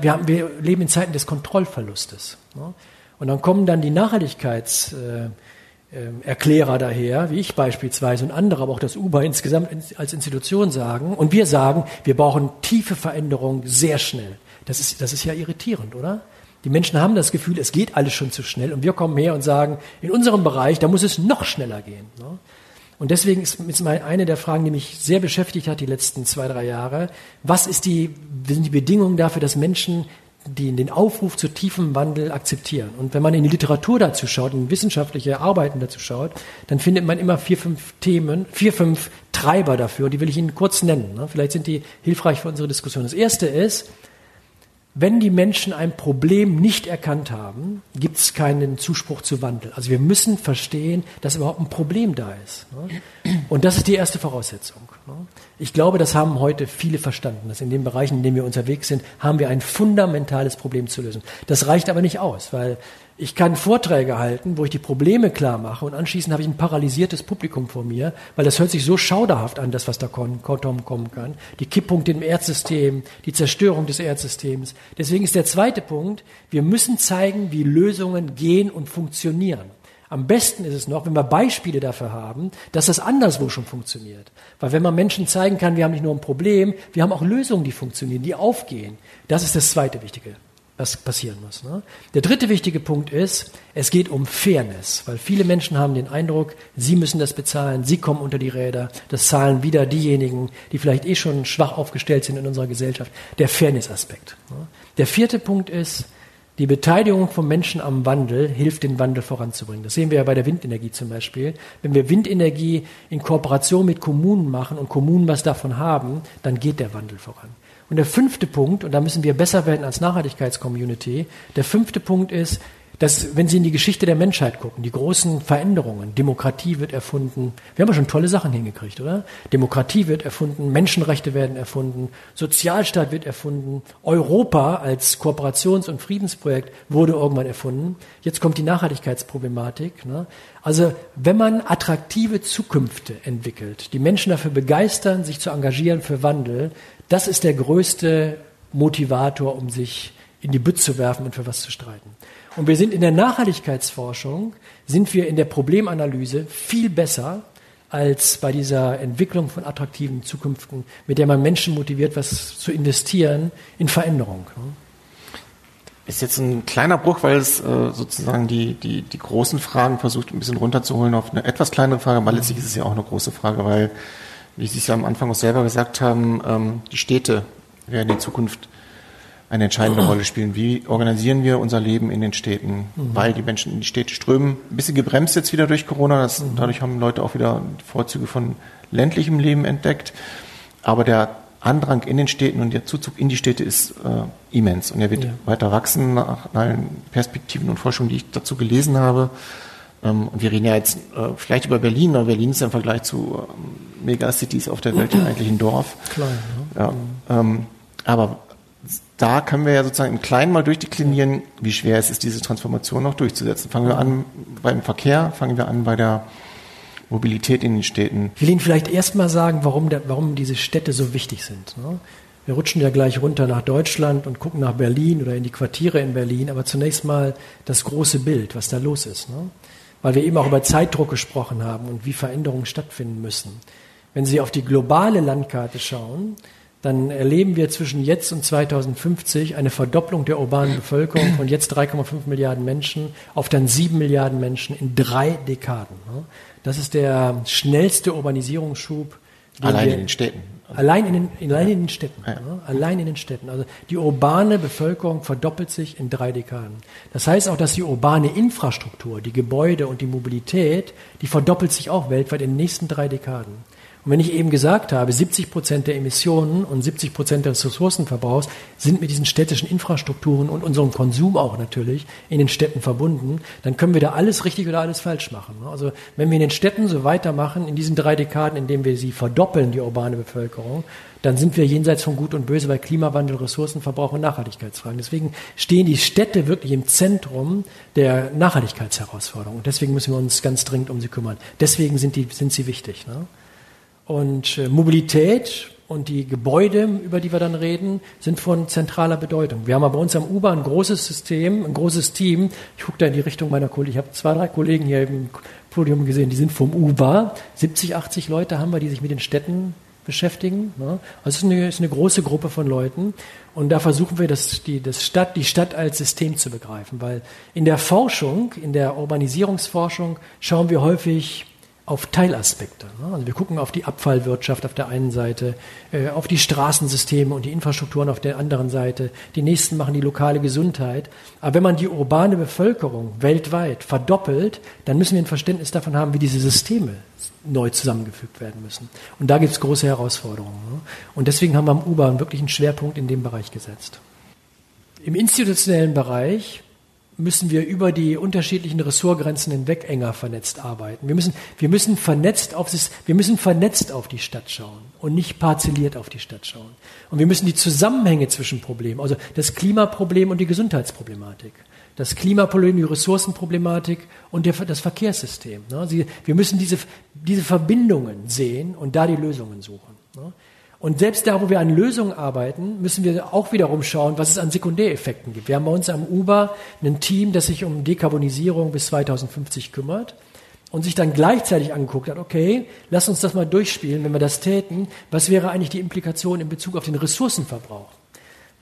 wir, haben, wir leben in Zeiten des Kontrollverlustes. Ne? Und dann kommen dann die Nachhaltigkeits äh, Erklärer daher, wie ich beispielsweise und andere, aber auch das UBA insgesamt als Institution sagen. Und wir sagen, wir brauchen tiefe Veränderungen sehr schnell. Das ist, das ist ja irritierend, oder? Die Menschen haben das Gefühl, es geht alles schon zu schnell. Und wir kommen her und sagen, in unserem Bereich, da muss es noch schneller gehen. Ne? Und deswegen ist, eine der Fragen, die mich sehr beschäftigt hat die letzten zwei, drei Jahre. Was ist die, sind die Bedingungen dafür, dass Menschen die den Aufruf zu tiefem Wandel akzeptieren. Und wenn man in die Literatur dazu schaut, in wissenschaftliche Arbeiten dazu schaut, dann findet man immer vier, fünf Themen, vier, fünf Treiber dafür. Die will ich Ihnen kurz nennen. Ne? Vielleicht sind die hilfreich für unsere Diskussion. Das erste ist, wenn die Menschen ein Problem nicht erkannt haben, gibt es keinen Zuspruch zu Wandel. Also wir müssen verstehen, dass überhaupt ein Problem da ist. Ne? Und das ist die erste Voraussetzung. Ne? Ich glaube, das haben heute viele verstanden, dass in den Bereichen, in denen wir unterwegs sind, haben wir ein fundamentales Problem zu lösen. Das reicht aber nicht aus, weil ich kann Vorträge halten, wo ich die Probleme klar mache und anschließend habe ich ein paralysiertes Publikum vor mir, weil das hört sich so schauderhaft an, das, was da kommen kann. Die Kipppunkte im Erdsystem, die Zerstörung des Erdsystems. Deswegen ist der zweite Punkt, wir müssen zeigen, wie Lösungen gehen und funktionieren. Am besten ist es noch, wenn wir Beispiele dafür haben, dass das anderswo schon funktioniert. Weil wenn man Menschen zeigen kann, wir haben nicht nur ein Problem, wir haben auch Lösungen, die funktionieren, die aufgehen. Das ist das zweite Wichtige was passieren muss. Ne? Der dritte wichtige Punkt ist, es geht um Fairness, weil viele Menschen haben den Eindruck, sie müssen das bezahlen, sie kommen unter die Räder, das zahlen wieder diejenigen, die vielleicht eh schon schwach aufgestellt sind in unserer Gesellschaft. Der Fairness-Aspekt. Ne? Der vierte Punkt ist, die Beteiligung von Menschen am Wandel hilft, den Wandel voranzubringen. Das sehen wir ja bei der Windenergie zum Beispiel. Wenn wir Windenergie in Kooperation mit Kommunen machen und Kommunen was davon haben, dann geht der Wandel voran. Und der fünfte Punkt, und da müssen wir besser werden als Nachhaltigkeitscommunity, der fünfte Punkt ist, dass, wenn Sie in die Geschichte der Menschheit gucken, die großen Veränderungen, Demokratie wird erfunden, wir haben ja schon tolle Sachen hingekriegt, oder? Demokratie wird erfunden, Menschenrechte werden erfunden, Sozialstaat wird erfunden, Europa als Kooperations- und Friedensprojekt wurde irgendwann erfunden. Jetzt kommt die Nachhaltigkeitsproblematik. Ne? Also, wenn man attraktive Zukünfte entwickelt, die Menschen dafür begeistern, sich zu engagieren für Wandel, das ist der größte Motivator, um sich in die Bütt zu werfen und für was zu streiten. Und wir sind in der Nachhaltigkeitsforschung, sind wir in der Problemanalyse viel besser als bei dieser Entwicklung von attraktiven Zukünften, mit der man Menschen motiviert, was zu investieren in Veränderung. Ist jetzt ein kleiner Bruch, weil es äh, sozusagen die, die, die großen Fragen versucht, ein bisschen runterzuholen auf eine etwas kleinere Frage, aber letztlich ist es ja auch eine große Frage, weil, wie Sie es ja am Anfang auch selber gesagt haben, ähm, die Städte werden in Zukunft eine entscheidende Rolle spielen. Wie organisieren wir unser Leben in den Städten? Mhm. Weil die Menschen in die Städte strömen. Ein bisschen gebremst jetzt wieder durch Corona. Das, mhm. Dadurch haben Leute auch wieder Vorzüge von ländlichem Leben entdeckt. Aber der Andrang in den Städten und der Zuzug in die Städte ist äh, immens und er wird ja. weiter wachsen nach allen Perspektiven und Forschungen, die ich dazu gelesen habe. Ähm, und wir reden ja jetzt äh, vielleicht über Berlin, aber Berlin ist ja im Vergleich zu ähm, Megacities auf der Welt ja eigentlich ein Dorf. Klein, ne? ja. ähm, aber da können wir ja sozusagen im Kleinen mal durchdeklinieren, wie schwer es ist, diese Transformation noch durchzusetzen. Fangen wir an beim Verkehr, fangen wir an bei der Mobilität in den Städten. Ich will Ihnen vielleicht erst mal sagen, warum, der, warum diese Städte so wichtig sind. Ne? Wir rutschen ja gleich runter nach Deutschland und gucken nach Berlin oder in die Quartiere in Berlin, aber zunächst mal das große Bild, was da los ist. Ne? Weil wir eben auch über Zeitdruck gesprochen haben und wie Veränderungen stattfinden müssen. Wenn Sie auf die globale Landkarte schauen, dann erleben wir zwischen jetzt und 2050 eine Verdopplung der urbanen Bevölkerung von jetzt 3,5 Milliarden Menschen auf dann 7 Milliarden Menschen in drei Dekaden. Das ist der schnellste Urbanisierungsschub. Allein in den Städten. Allein in den, allein in den Städten. Ja. Ne? Allein in den Städten. Also die urbane Bevölkerung verdoppelt sich in drei Dekaden. Das heißt auch, dass die urbane Infrastruktur, die Gebäude und die Mobilität, die verdoppelt sich auch weltweit in den nächsten drei Dekaden. Und wenn ich eben gesagt habe, 70 Prozent der Emissionen und 70 Prozent des Ressourcenverbrauchs sind mit diesen städtischen Infrastrukturen und unserem Konsum auch natürlich in den Städten verbunden, dann können wir da alles richtig oder alles falsch machen. Also wenn wir in den Städten so weitermachen, in diesen drei Dekaden, in denen wir sie verdoppeln, die urbane Bevölkerung, dann sind wir jenseits von Gut und Böse bei Klimawandel, Ressourcenverbrauch und Nachhaltigkeitsfragen. Deswegen stehen die Städte wirklich im Zentrum der Nachhaltigkeitsherausforderung. Und deswegen müssen wir uns ganz dringend um sie kümmern. Deswegen sind, die, sind sie wichtig. Ne? Und äh, Mobilität und die Gebäude, über die wir dann reden, sind von zentraler Bedeutung. Wir haben aber bei uns am UBA ein großes System, ein großes Team. Ich gucke da in die Richtung meiner Kollegen. Ich habe zwei, drei Kollegen hier im Podium gesehen, die sind vom UBA. 70, 80 Leute haben wir, die sich mit den Städten beschäftigen. Also es ist eine, ist eine große Gruppe von Leuten. Und da versuchen wir, das, die, das Stadt, die Stadt als System zu begreifen. Weil in der Forschung, in der Urbanisierungsforschung, schauen wir häufig auf Teilaspekte. Ne? Also wir gucken auf die Abfallwirtschaft auf der einen Seite, äh, auf die Straßensysteme und die Infrastrukturen auf der anderen Seite. Die nächsten machen die lokale Gesundheit. Aber wenn man die urbane Bevölkerung weltweit verdoppelt, dann müssen wir ein Verständnis davon haben, wie diese Systeme neu zusammengefügt werden müssen. Und da gibt es große Herausforderungen. Ne? Und deswegen haben wir am U-Bahn wirklich einen Schwerpunkt in dem Bereich gesetzt. Im institutionellen Bereich müssen wir über die unterschiedlichen Ressortgrenzen hinweg enger vernetzt arbeiten. Wir müssen, wir müssen vernetzt auf das, wir müssen vernetzt auf die Stadt schauen und nicht parzelliert auf die Stadt schauen. Und wir müssen die Zusammenhänge zwischen Problemen, also das Klimaproblem und die Gesundheitsproblematik, das Klimaproblem, die Ressourcenproblematik und der, das Verkehrssystem. Ne? wir müssen diese, diese Verbindungen sehen und da die Lösungen suchen. Ne? Und selbst da, wo wir an Lösungen arbeiten, müssen wir auch wiederum schauen, was es an Sekundäreffekten gibt. Wir haben bei uns am Uber ein Team, das sich um Dekarbonisierung bis 2050 kümmert und sich dann gleichzeitig angeguckt hat, okay, lass uns das mal durchspielen, wenn wir das täten, was wäre eigentlich die Implikation in Bezug auf den Ressourcenverbrauch?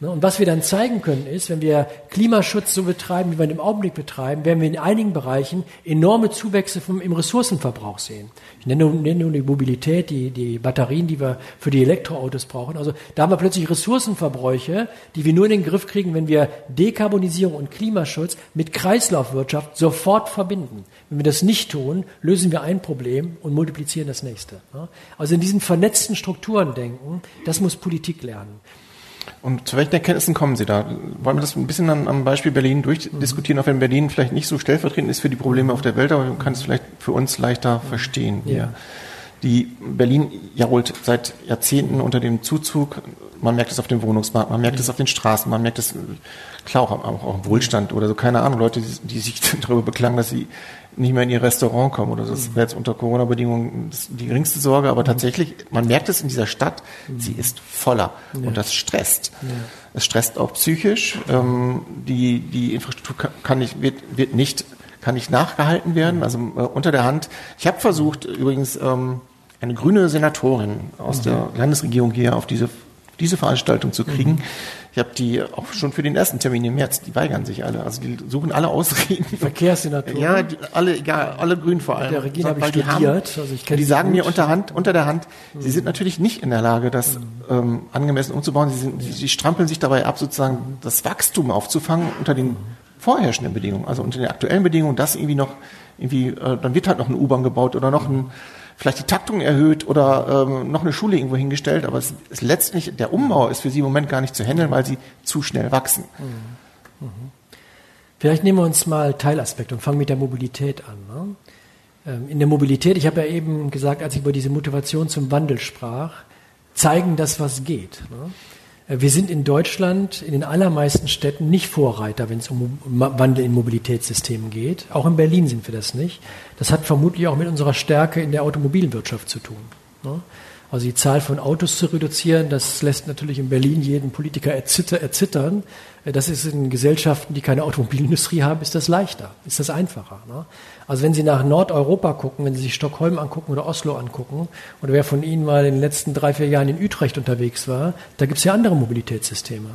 Ne, und was wir dann zeigen können, ist, wenn wir Klimaschutz so betreiben, wie wir ihn im Augenblick betreiben, werden wir in einigen Bereichen enorme Zuwächse vom, im Ressourcenverbrauch sehen. Ich nenne, nenne nur die Mobilität, die, die Batterien, die wir für die Elektroautos brauchen. Also da haben wir plötzlich Ressourcenverbräuche, die wir nur in den Griff kriegen, wenn wir Dekarbonisierung und Klimaschutz mit Kreislaufwirtschaft sofort verbinden. Wenn wir das nicht tun, lösen wir ein Problem und multiplizieren das nächste. Ne. Also in diesen vernetzten Strukturen denken, das muss Politik lernen. Und zu welchen Erkenntnissen kommen Sie da? Wollen wir das ein bisschen am, am Beispiel Berlin durchdiskutieren, auch wenn Berlin vielleicht nicht so stellvertretend ist für die Probleme auf der Welt, aber man kann es vielleicht für uns leichter verstehen. Ja. Die Berlin jault seit Jahrzehnten unter dem Zuzug man merkt es auf dem Wohnungsmarkt, man merkt es auf den Straßen, man merkt es, klar, auch, auch, auch Wohlstand oder so, keine Ahnung, Leute, die, die sich darüber beklagen, dass sie nicht mehr in ihr Restaurant kommen oder so. Das wäre jetzt unter Corona-Bedingungen die geringste Sorge, aber tatsächlich, man merkt es in dieser Stadt, sie ist voller ja. und das stresst. Ja. Es stresst auch psychisch. Ähm, die, die Infrastruktur kann nicht, wird, wird nicht, kann nicht nachgehalten werden, also äh, unter der Hand. Ich habe versucht, übrigens, ähm, eine grüne Senatorin aus mhm. der Landesregierung hier auf diese, diese Veranstaltung zu kriegen. Mhm. Ich habe die auch schon für den ersten Termin im März, die weigern sich alle. Also die suchen alle Ausreden. Verkehrssenatoren? Ja, die, alle, egal, alle Grün vor allem. Der Regina habe ich studiert. Haben, also ich die sagen gut. mir unter Hand, unter der Hand, mhm. sie sind natürlich nicht in der Lage, das mhm. ähm, angemessen umzubauen. Sie, sind, sie, sie strampeln sich dabei ab, sozusagen das Wachstum aufzufangen unter den vorherrschenden Bedingungen, also unter den aktuellen Bedingungen, das irgendwie noch irgendwie, äh, dann wird halt noch eine U-Bahn gebaut oder noch ein vielleicht die Taktung erhöht oder ähm, noch eine Schule irgendwo hingestellt, aber es ist letztlich, der Umbau ist für sie im Moment gar nicht zu handeln, weil sie zu schnell wachsen. Mhm. Mhm. Vielleicht nehmen wir uns mal Teilaspekte und fangen mit der Mobilität an. Ne? Ähm, in der Mobilität, ich habe ja eben gesagt, als ich über diese Motivation zum Wandel sprach, zeigen das, was geht. Ne? Äh, wir sind in Deutschland in den allermeisten Städten nicht Vorreiter, wenn es um Wandel in Mobilitätssystemen geht. Auch in Berlin sind wir das nicht. Das hat vermutlich auch mit unserer Stärke in der Automobilwirtschaft zu tun. Ne? Also die Zahl von Autos zu reduzieren, das lässt natürlich in Berlin jeden Politiker erzittern. Äh, das ist in Gesellschaften, die keine Automobilindustrie haben, ist das leichter, ist das einfacher. Ne? Also wenn Sie nach Nordeuropa gucken, wenn Sie sich Stockholm angucken oder Oslo angucken, oder wer von Ihnen mal in den letzten drei, vier Jahren in Utrecht unterwegs war, da gibt es ja andere Mobilitätssysteme.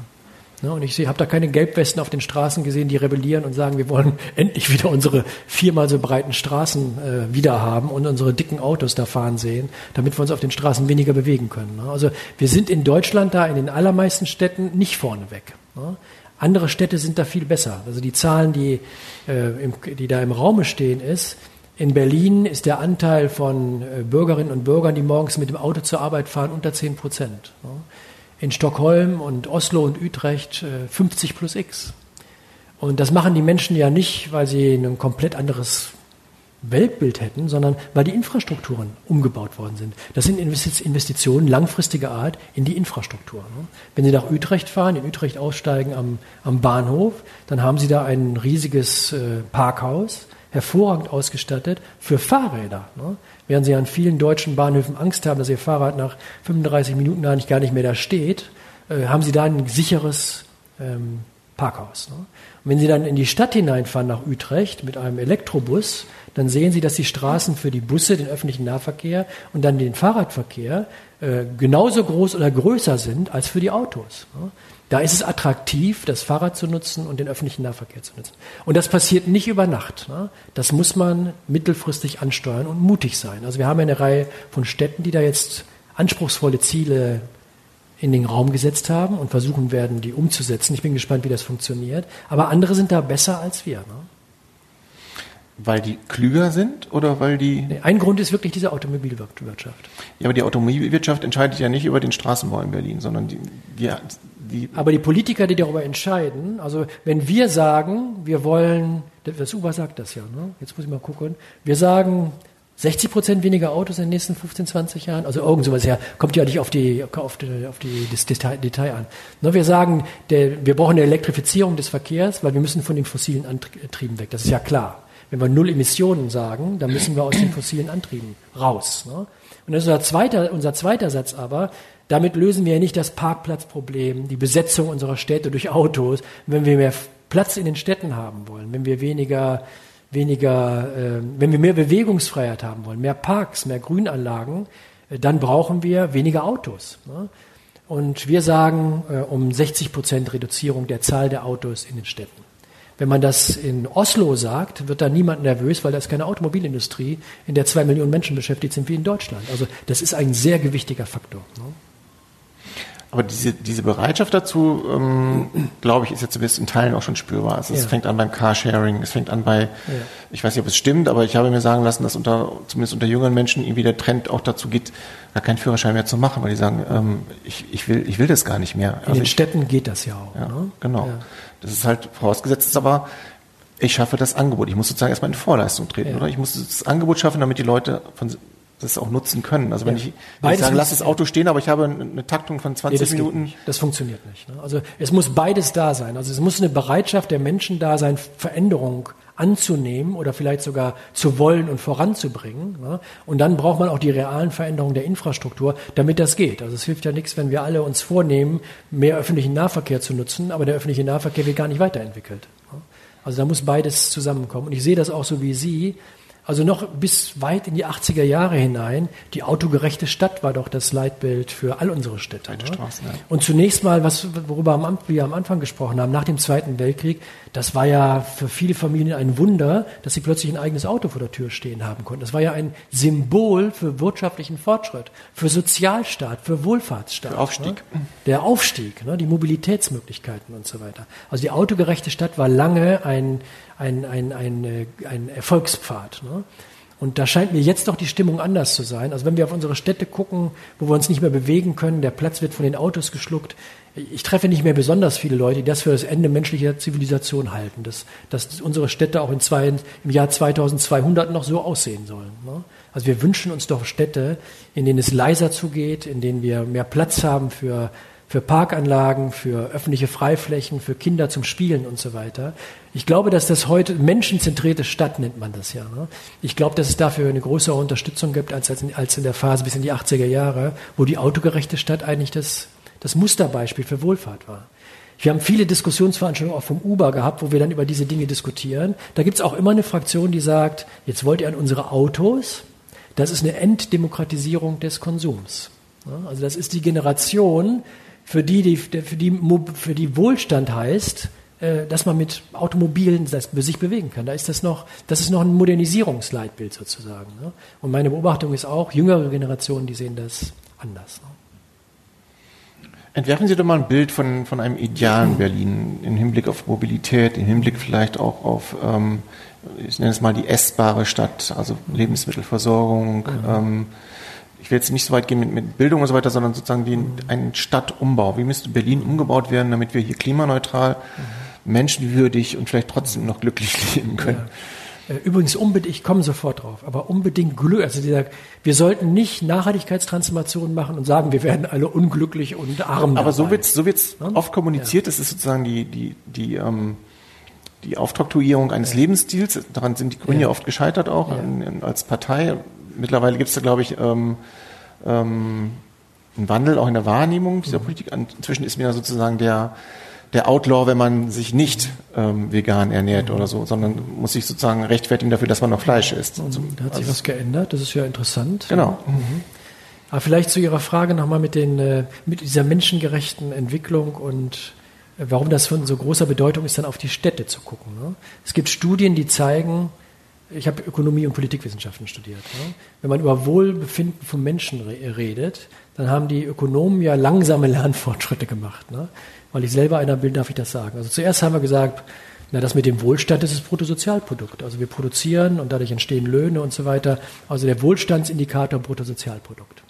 Ne? Und ich habe da keine Gelbwesten auf den Straßen gesehen, die rebellieren und sagen, wir wollen endlich wieder unsere viermal so breiten Straßen äh, wieder haben und unsere dicken Autos da fahren sehen, damit wir uns auf den Straßen weniger bewegen können. Ne? Also wir sind in Deutschland da in den allermeisten Städten nicht vorneweg. Ne? Andere Städte sind da viel besser. Also die Zahlen, die, äh, im, die da im Raume stehen, ist, in Berlin ist der Anteil von äh, Bürgerinnen und Bürgern, die morgens mit dem Auto zur Arbeit fahren, unter 10 Prozent. Ne? In Stockholm und Oslo und Utrecht äh, 50 plus X. Und das machen die Menschen ja nicht, weil sie ein komplett anderes Weltbild hätten, sondern weil die Infrastrukturen umgebaut worden sind. Das sind Investitionen langfristiger Art in die Infrastruktur. Ne? Wenn Sie nach Utrecht fahren, in Utrecht aussteigen am, am Bahnhof, dann haben Sie da ein riesiges äh, Parkhaus, hervorragend ausgestattet für Fahrräder. Während Sie an vielen deutschen Bahnhöfen Angst haben, dass Ihr Fahrrad nach 35 Minuten eigentlich gar nicht mehr da steht, äh, haben Sie da ein sicheres ähm, Parkhaus. Ne? Wenn Sie dann in die Stadt hineinfahren nach Utrecht mit einem Elektrobus, dann sehen Sie, dass die Straßen für die Busse, den öffentlichen Nahverkehr und dann den Fahrradverkehr äh, genauso groß oder größer sind als für die Autos. Ne? Da ist es attraktiv, das Fahrrad zu nutzen und den öffentlichen Nahverkehr zu nutzen. Und das passiert nicht über Nacht. Ne? Das muss man mittelfristig ansteuern und mutig sein. Also wir haben eine Reihe von Städten, die da jetzt anspruchsvolle Ziele in den Raum gesetzt haben und versuchen werden, die umzusetzen. Ich bin gespannt, wie das funktioniert. Aber andere sind da besser als wir. Ne? Weil die klüger sind oder weil die. ein Grund ist wirklich diese Automobilwirtschaft. Ja, aber die Automobilwirtschaft entscheidet ja nicht über den Straßenbau in Berlin, sondern die, die, die Aber die Politiker, die darüber entscheiden, also wenn wir sagen, wir wollen, das UBA sagt das ja, ne? jetzt muss ich mal gucken, wir sagen 60 Prozent weniger Autos in den nächsten 15, 20 Jahren, also irgend sowas her, kommt ja nicht auf die, auf die, auf die das Detail, Detail an. Ne, wir sagen, der, wir brauchen eine Elektrifizierung des Verkehrs, weil wir müssen von den fossilen Antrieben weg, das ist ja klar. Wenn wir null Emissionen sagen, dann müssen wir aus den fossilen Antrieben raus. Ne? Und das ist unser zweiter, unser zweiter Satz aber, damit lösen wir ja nicht das Parkplatzproblem, die Besetzung unserer Städte durch Autos, wenn wir mehr Platz in den Städten haben wollen, wenn wir weniger, weniger, äh, wenn wir mehr Bewegungsfreiheit haben wollen, mehr Parks, mehr Grünanlagen, äh, dann brauchen wir weniger Autos. Ne? Und wir sagen äh, um 60 Prozent Reduzierung der Zahl der Autos in den Städten. Wenn man das in Oslo sagt, wird da niemand nervös, weil da ist keine Automobilindustrie, in der zwei Millionen Menschen beschäftigt sind wie in Deutschland. Also das ist ein sehr gewichtiger Faktor. Ne? Aber diese, diese Bereitschaft dazu, ähm, glaube ich, ist jetzt zumindest in Teilen auch schon spürbar. Also es ja. fängt an beim Carsharing, es fängt an bei, ja. ich weiß nicht, ob es stimmt, aber ich habe mir sagen lassen, dass unter, zumindest unter jüngeren Menschen irgendwie der Trend auch dazu geht, gar keinen Führerschein mehr zu machen, weil die sagen, ähm, ich, ich, will, ich will das gar nicht mehr. In also den Städten geht das ja auch. Ja, ne? Genau. Das ist halt vorausgesetzt, ist aber, ich schaffe das Angebot. Ich muss sozusagen erstmal in Vorleistung treten, oder? Ich muss das Angebot schaffen, damit die Leute von das auch nutzen können. Also wenn ja. ich, wenn ich sage, lass das Auto stehen, aber ich habe eine Taktung von 20 nee, das Minuten. Das funktioniert nicht. Ne? Also es muss beides da sein. Also es muss eine Bereitschaft der Menschen da sein, Veränderung anzunehmen oder vielleicht sogar zu wollen und voranzubringen. Ne? Und dann braucht man auch die realen Veränderungen der Infrastruktur, damit das geht. Also es hilft ja nichts, wenn wir alle uns vornehmen, mehr öffentlichen Nahverkehr zu nutzen, aber der öffentliche Nahverkehr wird gar nicht weiterentwickelt. Ne? Also da muss beides zusammenkommen. Und ich sehe das auch so wie Sie. Also noch bis weit in die 80er Jahre hinein, die autogerechte Stadt war doch das Leitbild für all unsere Städte. Ne? Straßen, ja. Und zunächst mal, was, worüber wir am Anfang gesprochen haben, nach dem Zweiten Weltkrieg, das war ja für viele Familien ein Wunder, dass sie plötzlich ein eigenes Auto vor der Tür stehen haben konnten. Das war ja ein Symbol für wirtschaftlichen Fortschritt, für Sozialstaat, für Wohlfahrtsstaat. Für Aufstieg. Ne? Der Aufstieg, ne? die Mobilitätsmöglichkeiten und so weiter. Also die autogerechte Stadt war lange ein ein, ein, ein, äh, ein Erfolgspfad. Ne? Und da scheint mir jetzt doch die Stimmung anders zu sein. Also wenn wir auf unsere Städte gucken, wo wir uns nicht mehr bewegen können, der Platz wird von den Autos geschluckt. Ich treffe nicht mehr besonders viele Leute, die das für das Ende menschlicher Zivilisation halten, dass, dass unsere Städte auch in zwei, im Jahr 2200 noch so aussehen sollen. Ne? Also wir wünschen uns doch Städte, in denen es leiser zugeht, in denen wir mehr Platz haben für für Parkanlagen, für öffentliche Freiflächen, für Kinder zum Spielen und so weiter. Ich glaube, dass das heute menschenzentrierte Stadt nennt man das ja. Ne? Ich glaube, dass es dafür eine größere Unterstützung gibt als, als, in, als in der Phase bis in die 80er Jahre, wo die autogerechte Stadt eigentlich das, das Musterbeispiel für Wohlfahrt war. Wir haben viele Diskussionsveranstaltungen auch vom Uber gehabt, wo wir dann über diese Dinge diskutieren. Da gibt es auch immer eine Fraktion, die sagt, jetzt wollt ihr an unsere Autos. Das ist eine Enddemokratisierung des Konsums. Also das ist die Generation, für die, die, für die, für die Wohlstand heißt, dass man mit Automobilen sich bewegen kann. Da ist das noch, das ist noch ein Modernisierungsleitbild sozusagen. Ne? Und meine Beobachtung ist auch, jüngere Generationen, die sehen das anders. Ne? Entwerfen Sie doch mal ein Bild von, von einem idealen Berlin im Hinblick auf Mobilität, im Hinblick vielleicht auch auf, ähm, ich nenne es mal die essbare Stadt, also Lebensmittelversorgung, mhm. ähm, ich will jetzt nicht so weit gehen mit, mit Bildung und so weiter, sondern sozusagen den, einen Stadtumbau. Wie müsste Berlin umgebaut werden, damit wir hier klimaneutral, mhm. Menschenwürdig und vielleicht trotzdem noch glücklich leben können? Ja. Äh, übrigens unbedingt, ich komme sofort drauf, aber unbedingt Glück. Also dieser, wir sollten nicht Nachhaltigkeitstransformationen machen und sagen, wir werden alle unglücklich und arm. Aber dabei. so wird's, so wird's ja? oft kommuniziert. Das ist sozusagen die, die, die, ähm, die Auftraktuierung eines. Lebensstils. Daran sind die Grünen ja, oft gescheitert auch in, in, als Partei mittlerweile gibt es da, glaube ich, ähm, ähm, einen Wandel auch in der Wahrnehmung dieser mhm. Politik. Inzwischen ist mir sozusagen der, der Outlaw, wenn man sich nicht ähm, vegan ernährt oder so, sondern muss sich sozusagen rechtfertigen dafür, dass man noch Fleisch isst. Also, da hat sich also was geändert, das ist ja interessant. Genau. Mhm. Aber vielleicht zu Ihrer Frage nochmal mit, den, äh, mit dieser menschengerechten Entwicklung und äh, warum das von so großer Bedeutung ist, dann auf die Städte zu gucken. Ne? Es gibt Studien, die zeigen, ich habe Ökonomie und Politikwissenschaften studiert. Ne? Wenn man über Wohlbefinden von Menschen re redet, dann haben die Ökonomen ja langsame Lernfortschritte gemacht. Ne? Weil ich selber einer bin, darf ich das sagen. Also zuerst haben wir gesagt, na, das mit dem Wohlstand ist das Bruttosozialprodukt. Also wir produzieren und dadurch entstehen Löhne und so weiter. Also der Wohlstandsindikator Bruttosozialprodukt.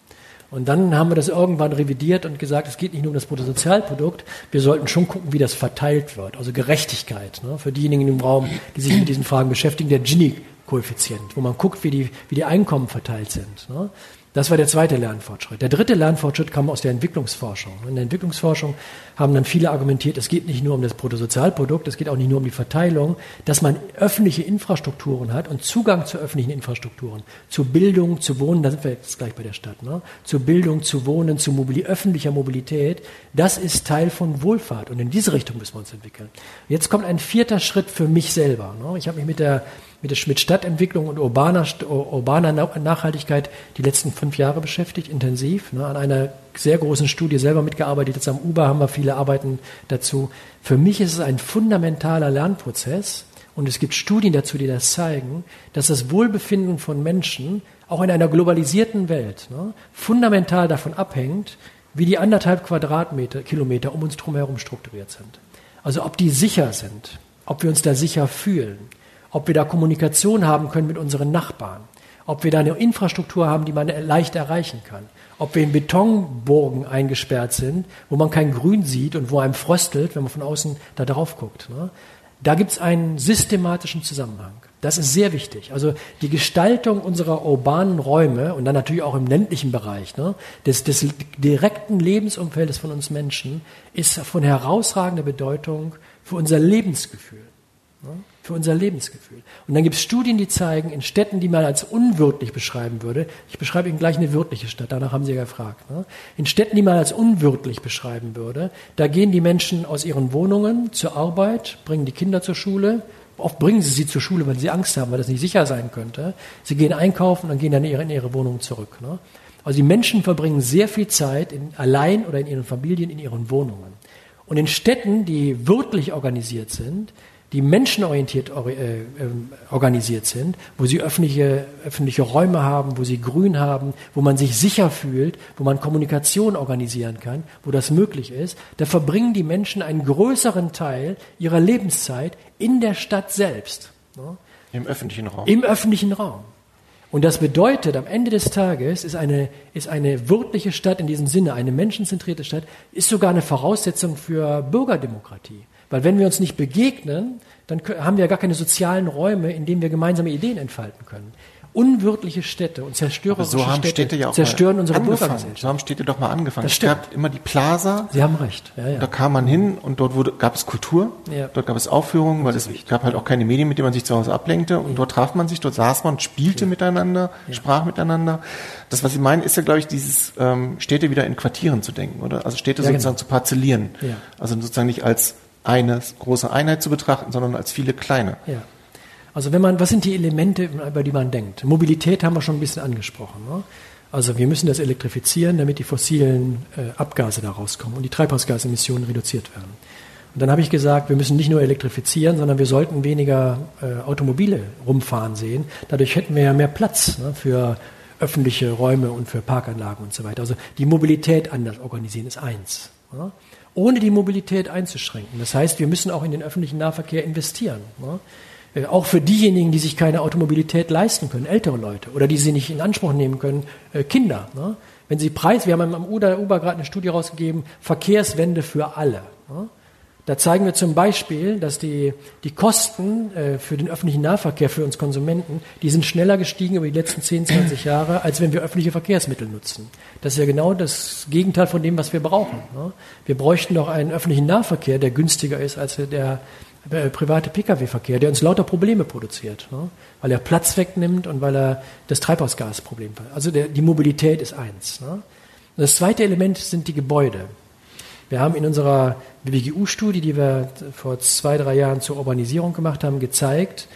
Und dann haben wir das irgendwann revidiert und gesagt, es geht nicht nur um das Bruttosozialprodukt, wir sollten schon gucken, wie das verteilt wird. Also Gerechtigkeit. Ne? Für diejenigen im Raum, die sich mit diesen Fragen beschäftigen, der Gini-Koeffizient, wo man guckt, wie die, wie die Einkommen verteilt sind. Ne? Das war der zweite Lernfortschritt. Der dritte Lernfortschritt kam aus der Entwicklungsforschung. In der Entwicklungsforschung haben dann viele argumentiert, es geht nicht nur um das Bruttosozialprodukt, es geht auch nicht nur um die Verteilung, dass man öffentliche Infrastrukturen hat und Zugang zu öffentlichen Infrastrukturen, zu Bildung, zu Wohnen, da sind wir jetzt gleich bei der Stadt, ne? zu Bildung, zu Wohnen, zu Mobili öffentlicher Mobilität, das ist Teil von Wohlfahrt und in diese Richtung müssen wir uns entwickeln. Jetzt kommt ein vierter Schritt für mich selber. Ne? Ich habe mich mit der mit der Schmidt-Stadtentwicklung und urbaner, urbaner Nachhaltigkeit die letzten fünf Jahre beschäftigt, intensiv, ne, an einer sehr großen Studie selber mitgearbeitet. Jetzt am UBA haben wir viele Arbeiten dazu. Für mich ist es ein fundamentaler Lernprozess und es gibt Studien dazu, die das zeigen, dass das Wohlbefinden von Menschen auch in einer globalisierten Welt ne, fundamental davon abhängt, wie die anderthalb Quadratmeter, Kilometer um uns herum strukturiert sind. Also ob die sicher sind, ob wir uns da sicher fühlen, ob wir da Kommunikation haben können mit unseren Nachbarn, ob wir da eine Infrastruktur haben, die man leicht erreichen kann, ob wir in Betonburgen eingesperrt sind, wo man kein Grün sieht und wo einem fröstelt, wenn man von außen da drauf guckt. Ne? Da gibt es einen systematischen Zusammenhang. Das ist sehr wichtig. Also die Gestaltung unserer urbanen Räume und dann natürlich auch im ländlichen Bereich, ne, des, des direkten Lebensumfeldes von uns Menschen, ist von herausragender Bedeutung für unser Lebensgefühl. Ne, für unser Lebensgefühl. Und dann gibt es Studien, die zeigen, in Städten, die man als unwirtlich beschreiben würde, ich beschreibe Ihnen gleich eine wirtliche Stadt, danach haben Sie ja gefragt, ne, in Städten, die man als unwirtlich beschreiben würde, da gehen die Menschen aus ihren Wohnungen zur Arbeit, bringen die Kinder zur Schule, Oft bringen sie sie zur Schule, weil sie Angst haben, weil das nicht sicher sein könnte. Sie gehen einkaufen und gehen dann in ihre, in Wohnung zurück. Ne? Also die Menschen verbringen sehr viel Zeit in, allein oder in ihren Familien in ihren Wohnungen. Und in Städten, die wirtlich organisiert sind, die menschenorientiert äh, ähm, organisiert sind, wo sie öffentliche, öffentliche Räume haben, wo sie Grün haben, wo man sich sicher fühlt, wo man Kommunikation organisieren kann, wo das möglich ist, da verbringen die Menschen einen größeren Teil ihrer Lebenszeit in der Stadt selbst. Im öffentlichen Raum. Im öffentlichen Raum. Und das bedeutet, am Ende des Tages ist eine, ist eine wirkliche Stadt in diesem Sinne, eine menschenzentrierte Stadt, ist sogar eine Voraussetzung für Bürgerdemokratie. Weil wenn wir uns nicht begegnen, dann haben wir gar keine sozialen Räume, in denen wir gemeinsame Ideen entfalten können. Unwirtliche Städte und zerstörerische so haben Städte Städte ja auch zerstören unsere. Bürgergesellschaft. So haben Städte doch mal angefangen. Es gab immer die Plaza. Sie haben recht. Ja, ja. Da kam man hin und dort wurde, gab es Kultur, dort gab es Aufführungen, weil es gab halt auch keine Medien, mit denen man sich zu Hause ablenkte. Und dort traf man sich, dort saß man, spielte miteinander, sprach miteinander. Das, was Sie meinen, ist ja, glaube ich, dieses ähm, Städte wieder in Quartieren zu denken, oder? Also Städte Ja, genau. sozusagen zu parzellieren. Also sozusagen nicht als eine große Einheit zu betrachten, sondern als viele kleine. Ja. Also wenn man, was sind die Elemente, über die man denkt? Mobilität haben wir schon ein bisschen angesprochen. Ne? Also wir müssen das elektrifizieren, damit die fossilen äh, Abgase da rauskommen und die Treibhausgasemissionen reduziert werden. Und dann habe ich gesagt, wir müssen nicht nur elektrifizieren, sondern wir sollten weniger äh, Automobile rumfahren sehen. Dadurch hätten wir ja mehr Platz ne, für öffentliche Räume und für Parkanlagen und so weiter. Also die Mobilität anders organisieren ist eins. Ne? Ohne die Mobilität einzuschränken. Das heißt, wir müssen auch in den öffentlichen Nahverkehr investieren. Ne? Äh, Auch für diejenigen, die sich keine Automobilität leisten können, ältere Leute oder die sie nicht in Anspruch nehmen können, äh, Kinder. Ne? Wenn sie Preis, wir haben am Uber, Uber gerade eine Studie rausgegeben, Verkehrswende für alle. Ne? Da zeigen wir zum Beispiel, dass die, die Kosten äh, für den öffentlichen Nahverkehr für uns Konsumenten, die sind schneller gestiegen über die letzten 10, 20 Jahre, als wenn wir öffentliche Verkehrsmittel nutzen. Das ist ja genau das Gegenteil von dem, was wir brauchen. Ne? Wir bräuchten doch einen öffentlichen Nahverkehr, der günstiger ist als der äh, private Pkw-Verkehr, der uns lauter Probleme produziert, ne? weil er Platz wegnimmt und weil er das Treibhausgasproblem. Also der, die Mobilität ist eins. Ne? Das zweite Element sind die Gebäude. Wir haben in unserer BWGU-Studie, die wir vor zwei, drei Jahren zur Urbanisierung gemacht haben, gezeigt,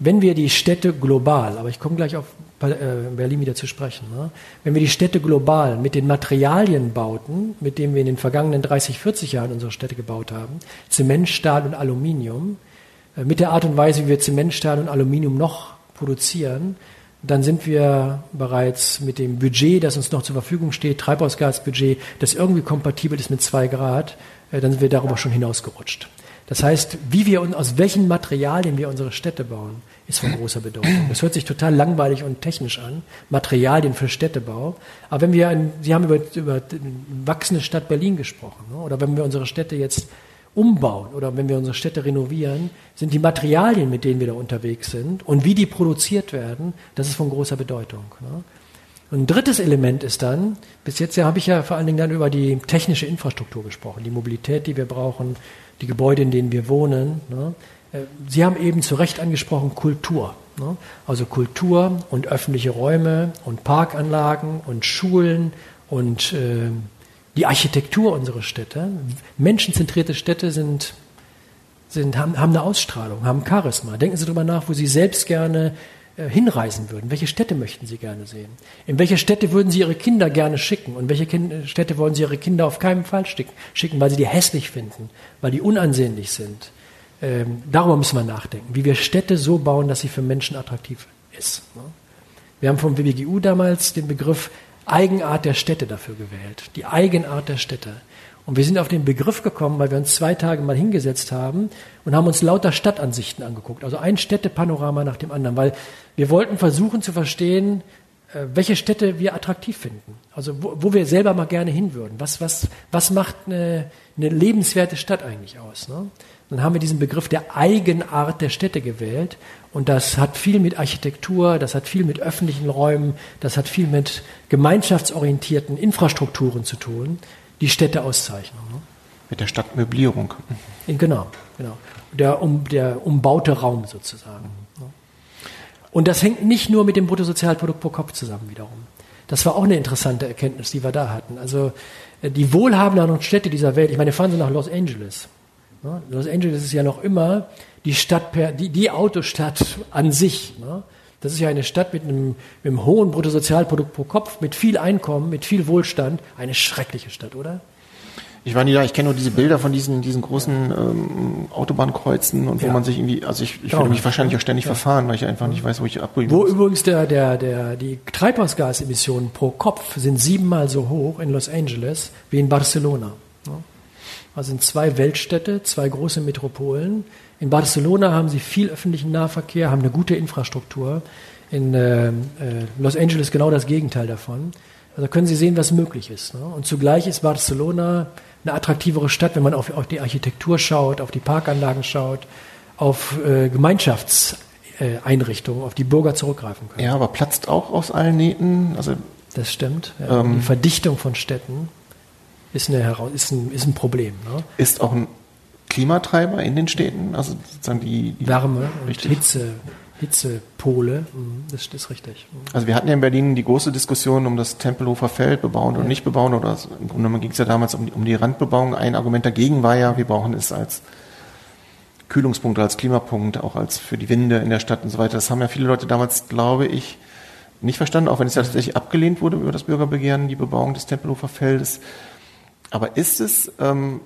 wenn wir die Städte global, aber ich komme gleich auf äh, Berlin wieder zu sprechen, ne? wenn wir die Städte global mit den Materialien bauten, mit denen wir in den vergangenen 30, 40 Jahren unsere Städte gebaut haben, Zement, Stahl und Aluminium, äh, mit der Art und Weise, wie wir Zement, Stahl und Aluminium noch produzieren, dann sind wir bereits mit dem Budget, das uns noch zur Verfügung steht, Treibhausgasbudget, das irgendwie kompatibel ist mit zwei Grad, äh, dann sind wir darüber schon hinausgerutscht. Das heißt, wie wir und aus welchen Materialien wir unsere Städte bauen, ist von großer Bedeutung. Das hört sich total langweilig und technisch an, Materialien für Städtebau. Aber wenn wir, Sie haben über, über wachsende Stadt Berlin gesprochen, ne? oder wenn wir unsere Städte jetzt umbauen oder wenn wir unsere Städte renovieren, sind die Materialien, mit denen wir da unterwegs sind und wie die produziert werden, das ist von großer Bedeutung. Ne? Und ein drittes Element ist dann, bis jetzt ja, habe ich ja vor allen Dingen dann über die technische Infrastruktur gesprochen, die Mobilität, die wir brauchen, die Gebäude, in denen wir wohnen. Ne? Äh, Sie haben eben zu Recht angesprochen Kultur. Ne? Also Kultur und öffentliche Räume und Parkanlagen und Schulen und äh, die Architektur unserer Städte. Menschenzentrierte Städte sind, sind, haben, haben eine Ausstrahlung, haben Charisma. Denken Sie darüber nach, wo Sie selbst gerne äh, hinreisen würden. Welche Städte möchten Sie gerne sehen? In welche Städte würden Sie Ihre Kinder gerne schicken? Und welche kind Städte wollen Sie Ihre Kinder auf keinen Fall schicken, weil Sie die hässlich finden, weil die unansehnlich sind? Ähm, darüber müssen wir nachdenken, wie wir Städte so bauen, dass sie für Menschen attraktiv ist. Ne? Wir haben vom WBGU damals den Begriff Eigenart der Städte dafür gewählt. Die Eigenart der Städte. Und wir sind auf den Begriff gekommen, weil wir uns zwei Tage mal hingesetzt haben und haben uns lauter Stadtansichten angeguckt. Also ein Städtepanorama nach dem anderen, weil wir wollten versuchen zu verstehen, äh, welche Städte wir attraktiv finden. Also wo, wo wir selber mal gerne hin würden. Was, was, was macht eine, eine lebenswerte Stadt eigentlich aus? Ne? Dann haben wir diesen Begriff der Eigenart der Städte gewählt. Und das hat viel mit Architektur, das hat viel mit öffentlichen Räumen, das hat viel mit gemeinschaftsorientierten Infrastrukturen zu tun, die Städte auszeichnen. Ne? Mit der Stadtmöblierung. Genau, genau. Der, um, der umbaute Raum sozusagen. Ne? Und das hängt nicht nur mit dem Bruttosozialprodukt pro Kopf zusammen wiederum. Das war auch eine interessante Erkenntnis, die wir da hatten. Also äh, die wohlhabenden Städte dieser Welt, ich meine, fahren Sie nach Los Angeles. Ne? Los Angeles ist ja noch immer die Stadt per, die, die Autostadt an sich. Ne? Das ist ja eine Stadt mit einem, mit einem hohen Bruttosozialprodukt pro Kopf, mit viel Einkommen, mit viel Wohlstand. Eine schreckliche Stadt, oder? Ich war nie da, ich kenne nur diese Bilder von diesen, diesen großen ähm, Autobahnkreuzen und wo ja. man sich irgendwie, also ich, ich würde mich wahrscheinlich auch ständig ja. verfahren, weil ich einfach nicht weiß, wo ich abbiegen Wo muss. übrigens der, der, der, die Treibhausgasemissionen pro Kopf sind siebenmal so hoch in Los Angeles wie in Barcelona. Also sind zwei Weltstädte, zwei große Metropolen. In Barcelona haben sie viel öffentlichen Nahverkehr, haben eine gute Infrastruktur. In äh, äh, Los Angeles genau das Gegenteil davon. Also können Sie sehen, was möglich ist. Ne? Und zugleich ist Barcelona eine attraktivere Stadt, wenn man auf, auf die Architektur schaut, auf die Parkanlagen schaut, auf äh, Gemeinschaftseinrichtungen, auf die Bürger zurückgreifen können. Ja, aber platzt auch aus allen Nähten. Also das stimmt. Ja. Ähm, die Verdichtung von Städten ist, eine, ist, ein, ist ein Problem. Ne? Ist auch ein Klimatreiber in den Städten, also sozusagen die, die Wärme und richtig. Hitze, Hitzepole, mhm, das ist richtig. Mhm. Also wir hatten ja in Berlin die große Diskussion um das Tempelhofer Feld, bebauen oder ja. nicht bebauen, oder im Grunde genommen ging es ja damals um die, um die Randbebauung. Ein Argument dagegen war ja, wir brauchen es als Kühlungspunkt, als Klimapunkt, auch als für die Winde in der Stadt und so weiter. Das haben ja viele Leute damals, glaube ich, nicht verstanden, auch wenn es ja tatsächlich abgelehnt wurde über das Bürgerbegehren, die Bebauung des Tempelhofer Feldes. Aber ist es ähm,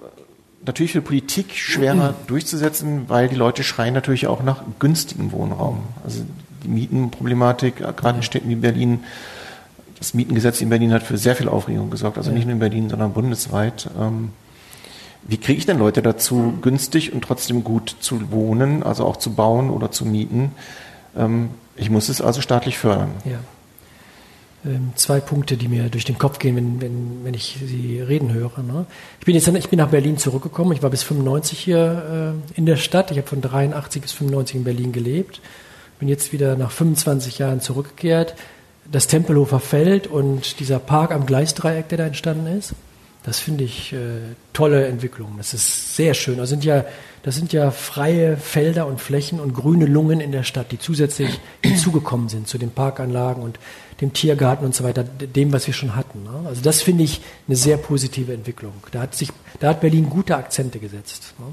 natürlich für Politik schwerer mhm. durchzusetzen, weil die Leute schreien natürlich auch nach günstigem Wohnraum. Also die Mietenproblematik, äh, gerade in Städten wie Berlin, das Mietengesetz in Berlin hat für sehr viel Aufregung gesorgt, also nicht nur in Berlin, sondern bundesweit. Ähm, wie kriege ich denn Leute dazu, günstig und trotzdem gut zu wohnen, also auch zu bauen oder zu mieten? Ähm, ich muss es also staatlich fördern. Ja. Ähm, zwei Punkte, die mir durch den Kopf gehen, wenn, wenn, wenn ich Sie reden höre. Ne? Ich, bin jetzt, ich bin nach Berlin zurückgekommen. Ich war bis 95 hier äh, in der Stadt. Ich habe von 83 bis 95 in Berlin gelebt. Bin jetzt wieder nach 25 Jahren zurückgekehrt. Das Tempelhofer Feld und dieser Park am Gleisdreieck, der da entstanden ist, das finde ich äh, tolle Entwicklung. Das ist sehr schön. Das sind, ja, das sind ja freie Felder und Flächen und grüne Lungen in der Stadt, die zusätzlich hinzugekommen sind zu den Parkanlagen und dem Tiergarten und so weiter, dem, was wir schon hatten. Ne? Also das finde ich eine sehr positive Entwicklung. Da hat, sich, da hat Berlin gute Akzente gesetzt. Ne?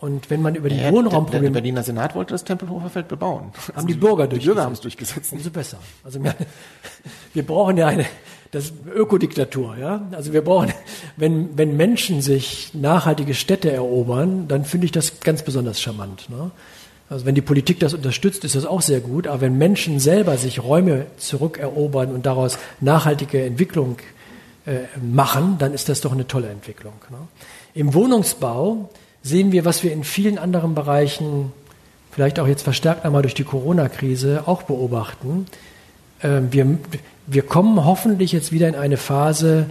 Und wenn man über die ja, Wohnraumprobleme... Der, der, Berliner Senat wollte das Tempelhofer Feld bebauen. Haben die Bürger durchgesetzt. Die Bürger haben es durchgesetzt. Umso besser. Also wir, wir brauchen ja eine das Ökodiktatur, ja. Also wir brauchen, wenn, wenn Menschen sich nachhaltige Städte erobern, dann finde ich das ganz besonders charmant. Ne? Also wenn die Politik das unterstützt, ist das auch sehr gut. Aber wenn Menschen selber sich Räume zurückerobern und daraus nachhaltige Entwicklung äh, machen, dann ist das doch eine tolle Entwicklung. Ne? Im Wohnungsbau sehen wir, was wir in vielen anderen Bereichen, vielleicht auch jetzt verstärkt einmal durch die Corona-Krise, auch beobachten. Äh, wir, wir kommen hoffentlich jetzt wieder in eine Phase,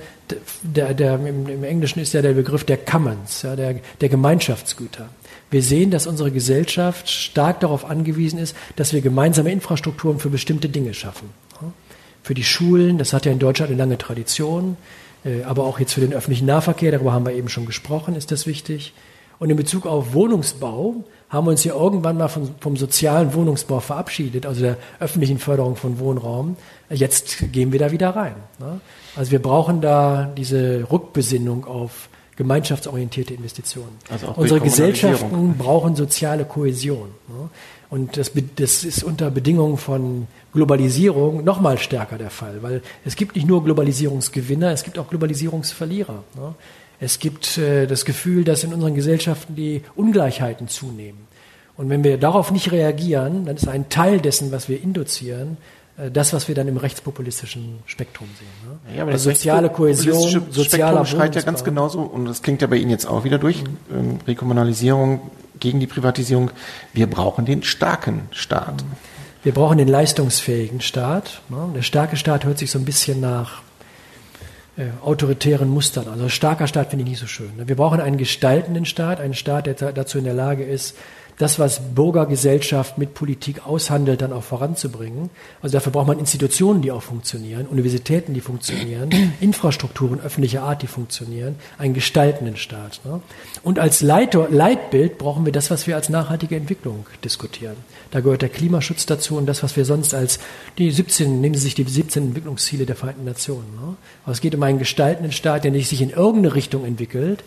der, der, im, Englischen ist ja der Begriff der Commons, ja, der, der Gemeinschaftsgüter. Wir sehen, dass unsere Gesellschaft stark darauf angewiesen ist, dass wir gemeinsame Infrastrukturen für bestimmte Dinge schaffen. Für die Schulen, das hat ja in Deutschland eine lange Tradition, äh, aber auch jetzt für den öffentlichen Nahverkehr, darüber haben wir eben schon gesprochen, ist das wichtig. Und in Bezug auf Wohnungsbau haben wir uns ja irgendwann mal vom, vom sozialen Wohnungsbau verabschiedet, also der öffentlichen Förderung von Wohnraum. Jetzt gehen wir da wieder rein. Ne? Also wir brauchen da diese Rückbesinnung auf gemeinschaftsorientierte Investitionen. Also Unsere Gesellschaften brauchen soziale Kohäsion. Ne? Und das, das, ist unter Bedingungen von Globalisierung noch mal stärker der Fall, weil es gibt nicht nur Globalisierungsgewinner, es gibt auch Globalisierungsverlierer. Ne? Es gibt äh, das Gefühl, dass in unseren Gesellschaften die Ungleichheiten zunehmen. Und wenn wir darauf nicht reagieren, dann ist ein Teil dessen, was wir induzieren, äh, das, was wir dann im rechtspopulistischen Spektrum sehen. Ne? Ja, aber also soziale Kohäsion, sozialer schreit ja ganz genauso, und das klingt ja bei Ihnen jetzt auch wieder durch, mhm. ähm, Rekommunalisierung gegen die Privatisierung. Wir brauchen den starken Staat. Wir brauchen den leistungsfähigen Staat. Ne? Der starke Staat hört sich so ein bisschen nach äh, autoritären Mustern. Also starker Staat finde ich nicht so schön. Wir brauchen einen gestaltenden Staat, einen Staat, der dazu in der Lage ist, das, was Bürgergesellschaft mit Politik aushandelt, dann auch voranzubringen. Also dafür braucht man Institutionen, die auch funktionieren, Universitäten, die funktionieren, Infrastrukturen öffentlicher Art, die funktionieren, einen gestaltenden Staat. Ne? Und als Leiter, Leitbild brauchen wir das, was wir als nachhaltige Entwicklung diskutieren. Da gehört der Klimaschutz dazu und das, was wir sonst als die 17, nehmen Sie sich die 17 Entwicklungsziele der Vereinten Nationen. Ne? Aber es geht um einen gestaltenden Staat, der nicht sich in irgendeine Richtung entwickelt,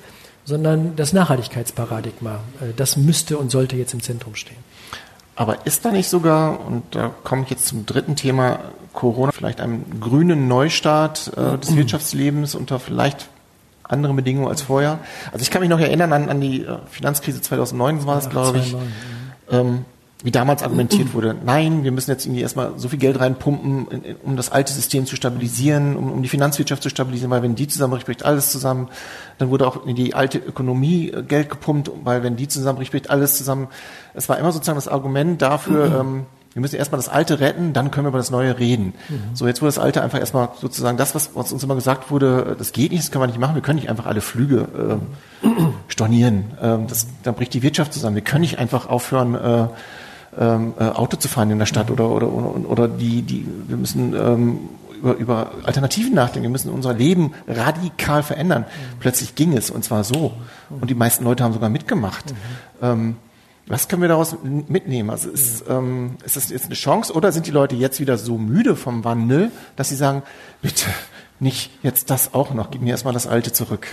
sondern das Nachhaltigkeitsparadigma. Äh, das müsste und sollte jetzt im Zentrum stehen. Aber ist da nicht sogar, und da komme ich jetzt zum dritten Thema, Corona vielleicht einem grünen Neustart äh, des Wirtschaftslebens unter vielleicht anderen Bedingungen als vorher? Also ich kann mich noch erinnern an, an die äh, Finanzkrise 2009, war das, ja, glaube ich. 2009, ja. ähm, wie damals argumentiert wurde, nein, wir müssen jetzt irgendwie erstmal so viel Geld reinpumpen, um das alte System zu stabilisieren, um, um die Finanzwirtschaft zu stabilisieren, weil wenn die zusammenbricht, bricht alles zusammen. Dann wurde auch in die alte Ökonomie äh, Geld gepumpt, weil wenn die zusammenbricht, bricht alles zusammen. Es war immer sozusagen das Argument dafür, mhm. ähm, wir müssen erstmal das Alte retten, dann können wir über das Neue reden. Mhm. So, jetzt wurde das Alte einfach erstmal sozusagen das, was, was, uns immer gesagt wurde, das geht nicht, das können wir nicht machen, wir können nicht einfach alle Flüge äh, stornieren. Ähm, das, dann bricht die Wirtschaft zusammen. Wir können nicht einfach aufhören, äh, ähm, äh, Auto zu fahren in der Stadt oder, oder, oder, oder die, die, wir müssen ähm, über, über Alternativen nachdenken. Wir müssen unser Leben radikal verändern. Mhm. Plötzlich ging es und zwar so. Und die meisten Leute haben sogar mitgemacht. Mhm. Ähm, was können wir daraus mitnehmen? Also ist, ähm, ist das jetzt eine Chance oder sind die Leute jetzt wieder so müde vom Wandel, dass sie sagen, bitte nicht jetzt das auch noch, gib mir erstmal das Alte zurück?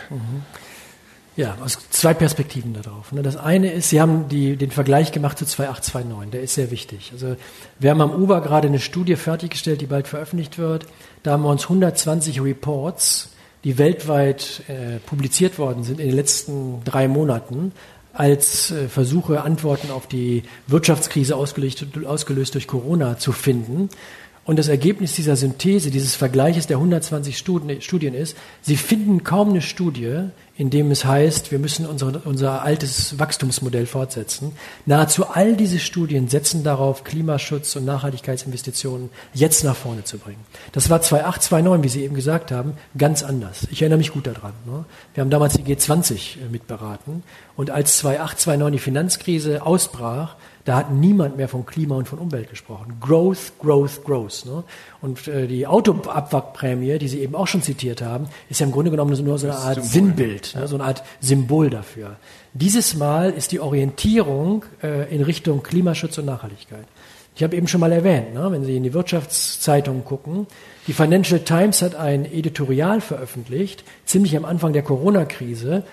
Ja, aus zwei Perspektiven darauf. Ne? Das eine ist, Sie haben die, den Vergleich gemacht zu 2829, der ist sehr wichtig. Also wir haben am UBA gerade eine Studie fertiggestellt, die bald veröffentlicht wird. Da haben wir uns 120 Reports, die weltweit äh, publiziert worden sind in den letzten drei Monaten, als äh, Versuche, Antworten auf die Wirtschaftskrise ausgelöst, ausgelöst durch Corona zu finden. Und das Ergebnis dieser Synthese, dieses Vergleiches der 120 Studien ist, Sie finden kaum eine Studie, in dem es heißt, wir müssen unser, unser altes Wachstumsmodell fortsetzen. Nahezu all diese Studien setzen darauf, Klimaschutz und Nachhaltigkeitsinvestitionen jetzt nach vorne zu bringen. Das war 2008, wie Sie eben gesagt haben, ganz anders. Ich erinnere mich gut daran. Ne? Wir haben damals die G20 äh, mitberaten und als 2008, die Finanzkrise ausbrach, da hat niemand mehr von Klima und von Umwelt gesprochen. Growth, Growth, Growth. Ne? Und äh, die Autoabwrackprämie, die Sie eben auch schon zitiert haben, ist ja im Grunde genommen nur so eine Art Symbol. Sinnbild, ne? so eine Art Symbol dafür. Dieses Mal ist die Orientierung äh, in Richtung Klimaschutz und Nachhaltigkeit. Ich habe eben schon mal erwähnt, ne? wenn Sie in die Wirtschaftszeitungen gucken, die Financial Times hat ein Editorial veröffentlicht, ziemlich am Anfang der Corona-Krise,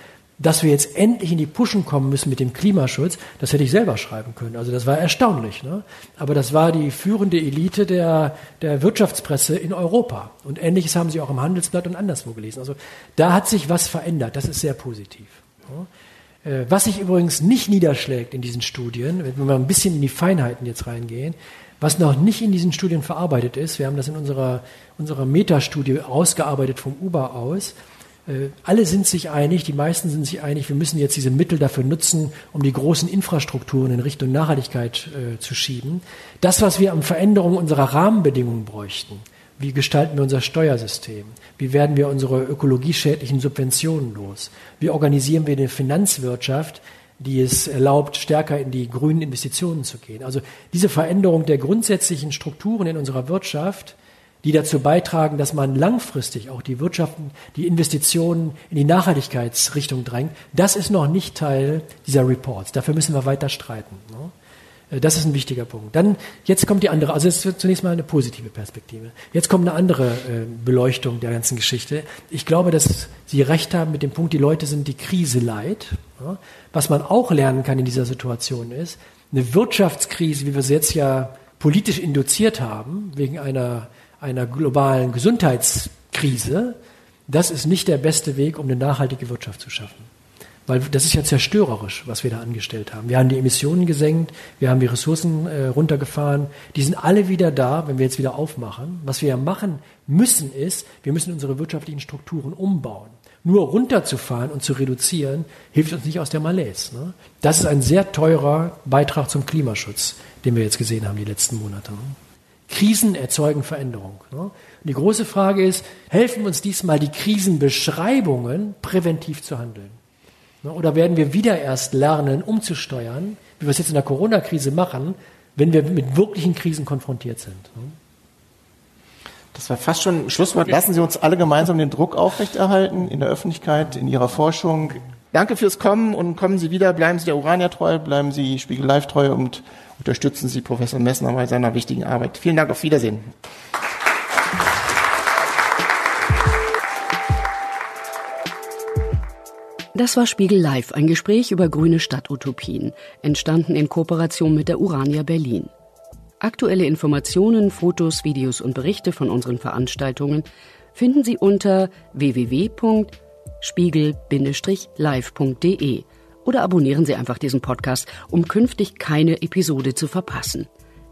dass wir jetzt endlich in die Puschen kommen müssen mit dem Klimaschutz, das hätte ich selber schreiben können. Also das war erstaunlich. Ne? Aber das war die führende Elite der, der Wirtschaftspresse in Europa. Und Ähnliches haben sie auch im Handelsblatt und anderswo gelesen. Also da hat sich was verändert. Das ist sehr positiv. Ne? Äh, was sich übrigens nicht niederschlägt in diesen Studien, wenn wir mal ein bisschen in die Feinheiten jetzt reingehen, was noch nicht in diesen Studien verarbeitet ist, wir haben das in unserer, unserer Metastudie ausgearbeitet vom UBA aus, alle sind sich einig, die meisten sind sich einig, wir müssen jetzt diese Mittel dafür nutzen, um die großen Infrastrukturen in Richtung Nachhaltigkeit äh, zu schieben. Das, was wir an Veränderung unserer Rahmenbedingungen bräuchten, wie gestalten wir unser Steuersystem? Wie werden wir unsere ökologieschädlichen Subventionen los? Wie organisieren wir eine Finanzwirtschaft, die es erlaubt, stärker in die grünen Investitionen zu gehen? Also diese Veränderung der grundsätzlichen Strukturen in unserer Wirtschaft die dazu beitragen, dass man langfristig auch die Wirtschaften, die Investitionen in die Nachhaltigkeitsrichtung drängt. Das ist noch nicht Teil dieser Reports. Dafür müssen wir weiter streiten. Ne? Äh, das ist ein wichtiger Punkt. Dann, jetzt kommt die andere, also es wird zunächst mal eine positive Perspektive. Jetzt kommt eine andere äh, Beleuchtung der ganzen Geschichte. Ich glaube, dass Sie recht haben mit dem Punkt, die Leute sind die Krise leid. Was man auch lernen kann in dieser Situation ist, eine Wirtschaftskrise, wie wir sie jetzt ja politisch induziert haben, wegen einer einer globalen Gesundheitskrise, das ist nicht der beste Weg, um eine nachhaltige Wirtschaft zu schaffen. Weil das ist ja zerstörerisch, was wir da angestellt haben. Wir haben die Emissionen gesenkt, wir haben die Ressourcen äh, runtergefahren. Die sind alle wieder da, wenn wir jetzt wieder aufmachen. Was wir ja machen müssen, ist, wir müssen unsere wirtschaftlichen Strukturen umbauen. Nur runterzufahren und zu reduzieren, hilft uns nicht aus der Malaise. Ne? Das ist ein sehr teurer Beitrag zum Klimaschutz, den wir jetzt gesehen haben die letzten Monate. Krisen erzeugen Veränderung. Ne? Die große Frage ist, helfen uns diesmal die Krisenbeschreibungen, präventiv zu handeln? Ne? Oder werden wir wieder erst lernen, umzusteuern, wie wir es jetzt in der Corona-Krise machen, wenn wir mit wirklichen Krisen konfrontiert sind? Ne? Das war fast schon ein Schlusswort. Lassen Sie uns alle gemeinsam den Druck aufrechterhalten in der Öffentlichkeit, in Ihrer Forschung. Danke fürs Kommen und kommen Sie wieder. Bleiben Sie der Urania treu, bleiben Sie Spiegel Live treu und unterstützen Sie Professor Messner bei seiner wichtigen Arbeit. Vielen Dank, auf Wiedersehen. Das war Spiegel Live, ein Gespräch über grüne Stadtutopien, entstanden in Kooperation mit der Urania Berlin. Aktuelle Informationen, Fotos, Videos und Berichte von unseren Veranstaltungen finden Sie unter www.spiegel-live.de oder abonnieren Sie einfach diesen Podcast, um künftig keine Episode zu verpassen.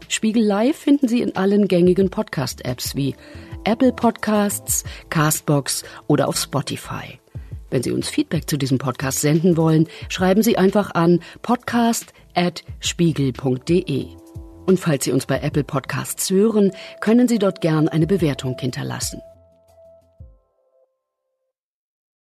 Spiegel Live finden Sie in allen gängigen Podcast-Apps wie Apple Podcasts, Castbox oder auf Spotify. Wenn Sie uns Feedback zu diesem Podcast senden wollen, schreiben Sie einfach an podcast.spiegel.de. Und falls Sie uns bei Apple Podcasts hören, können Sie dort gern eine Bewertung hinterlassen.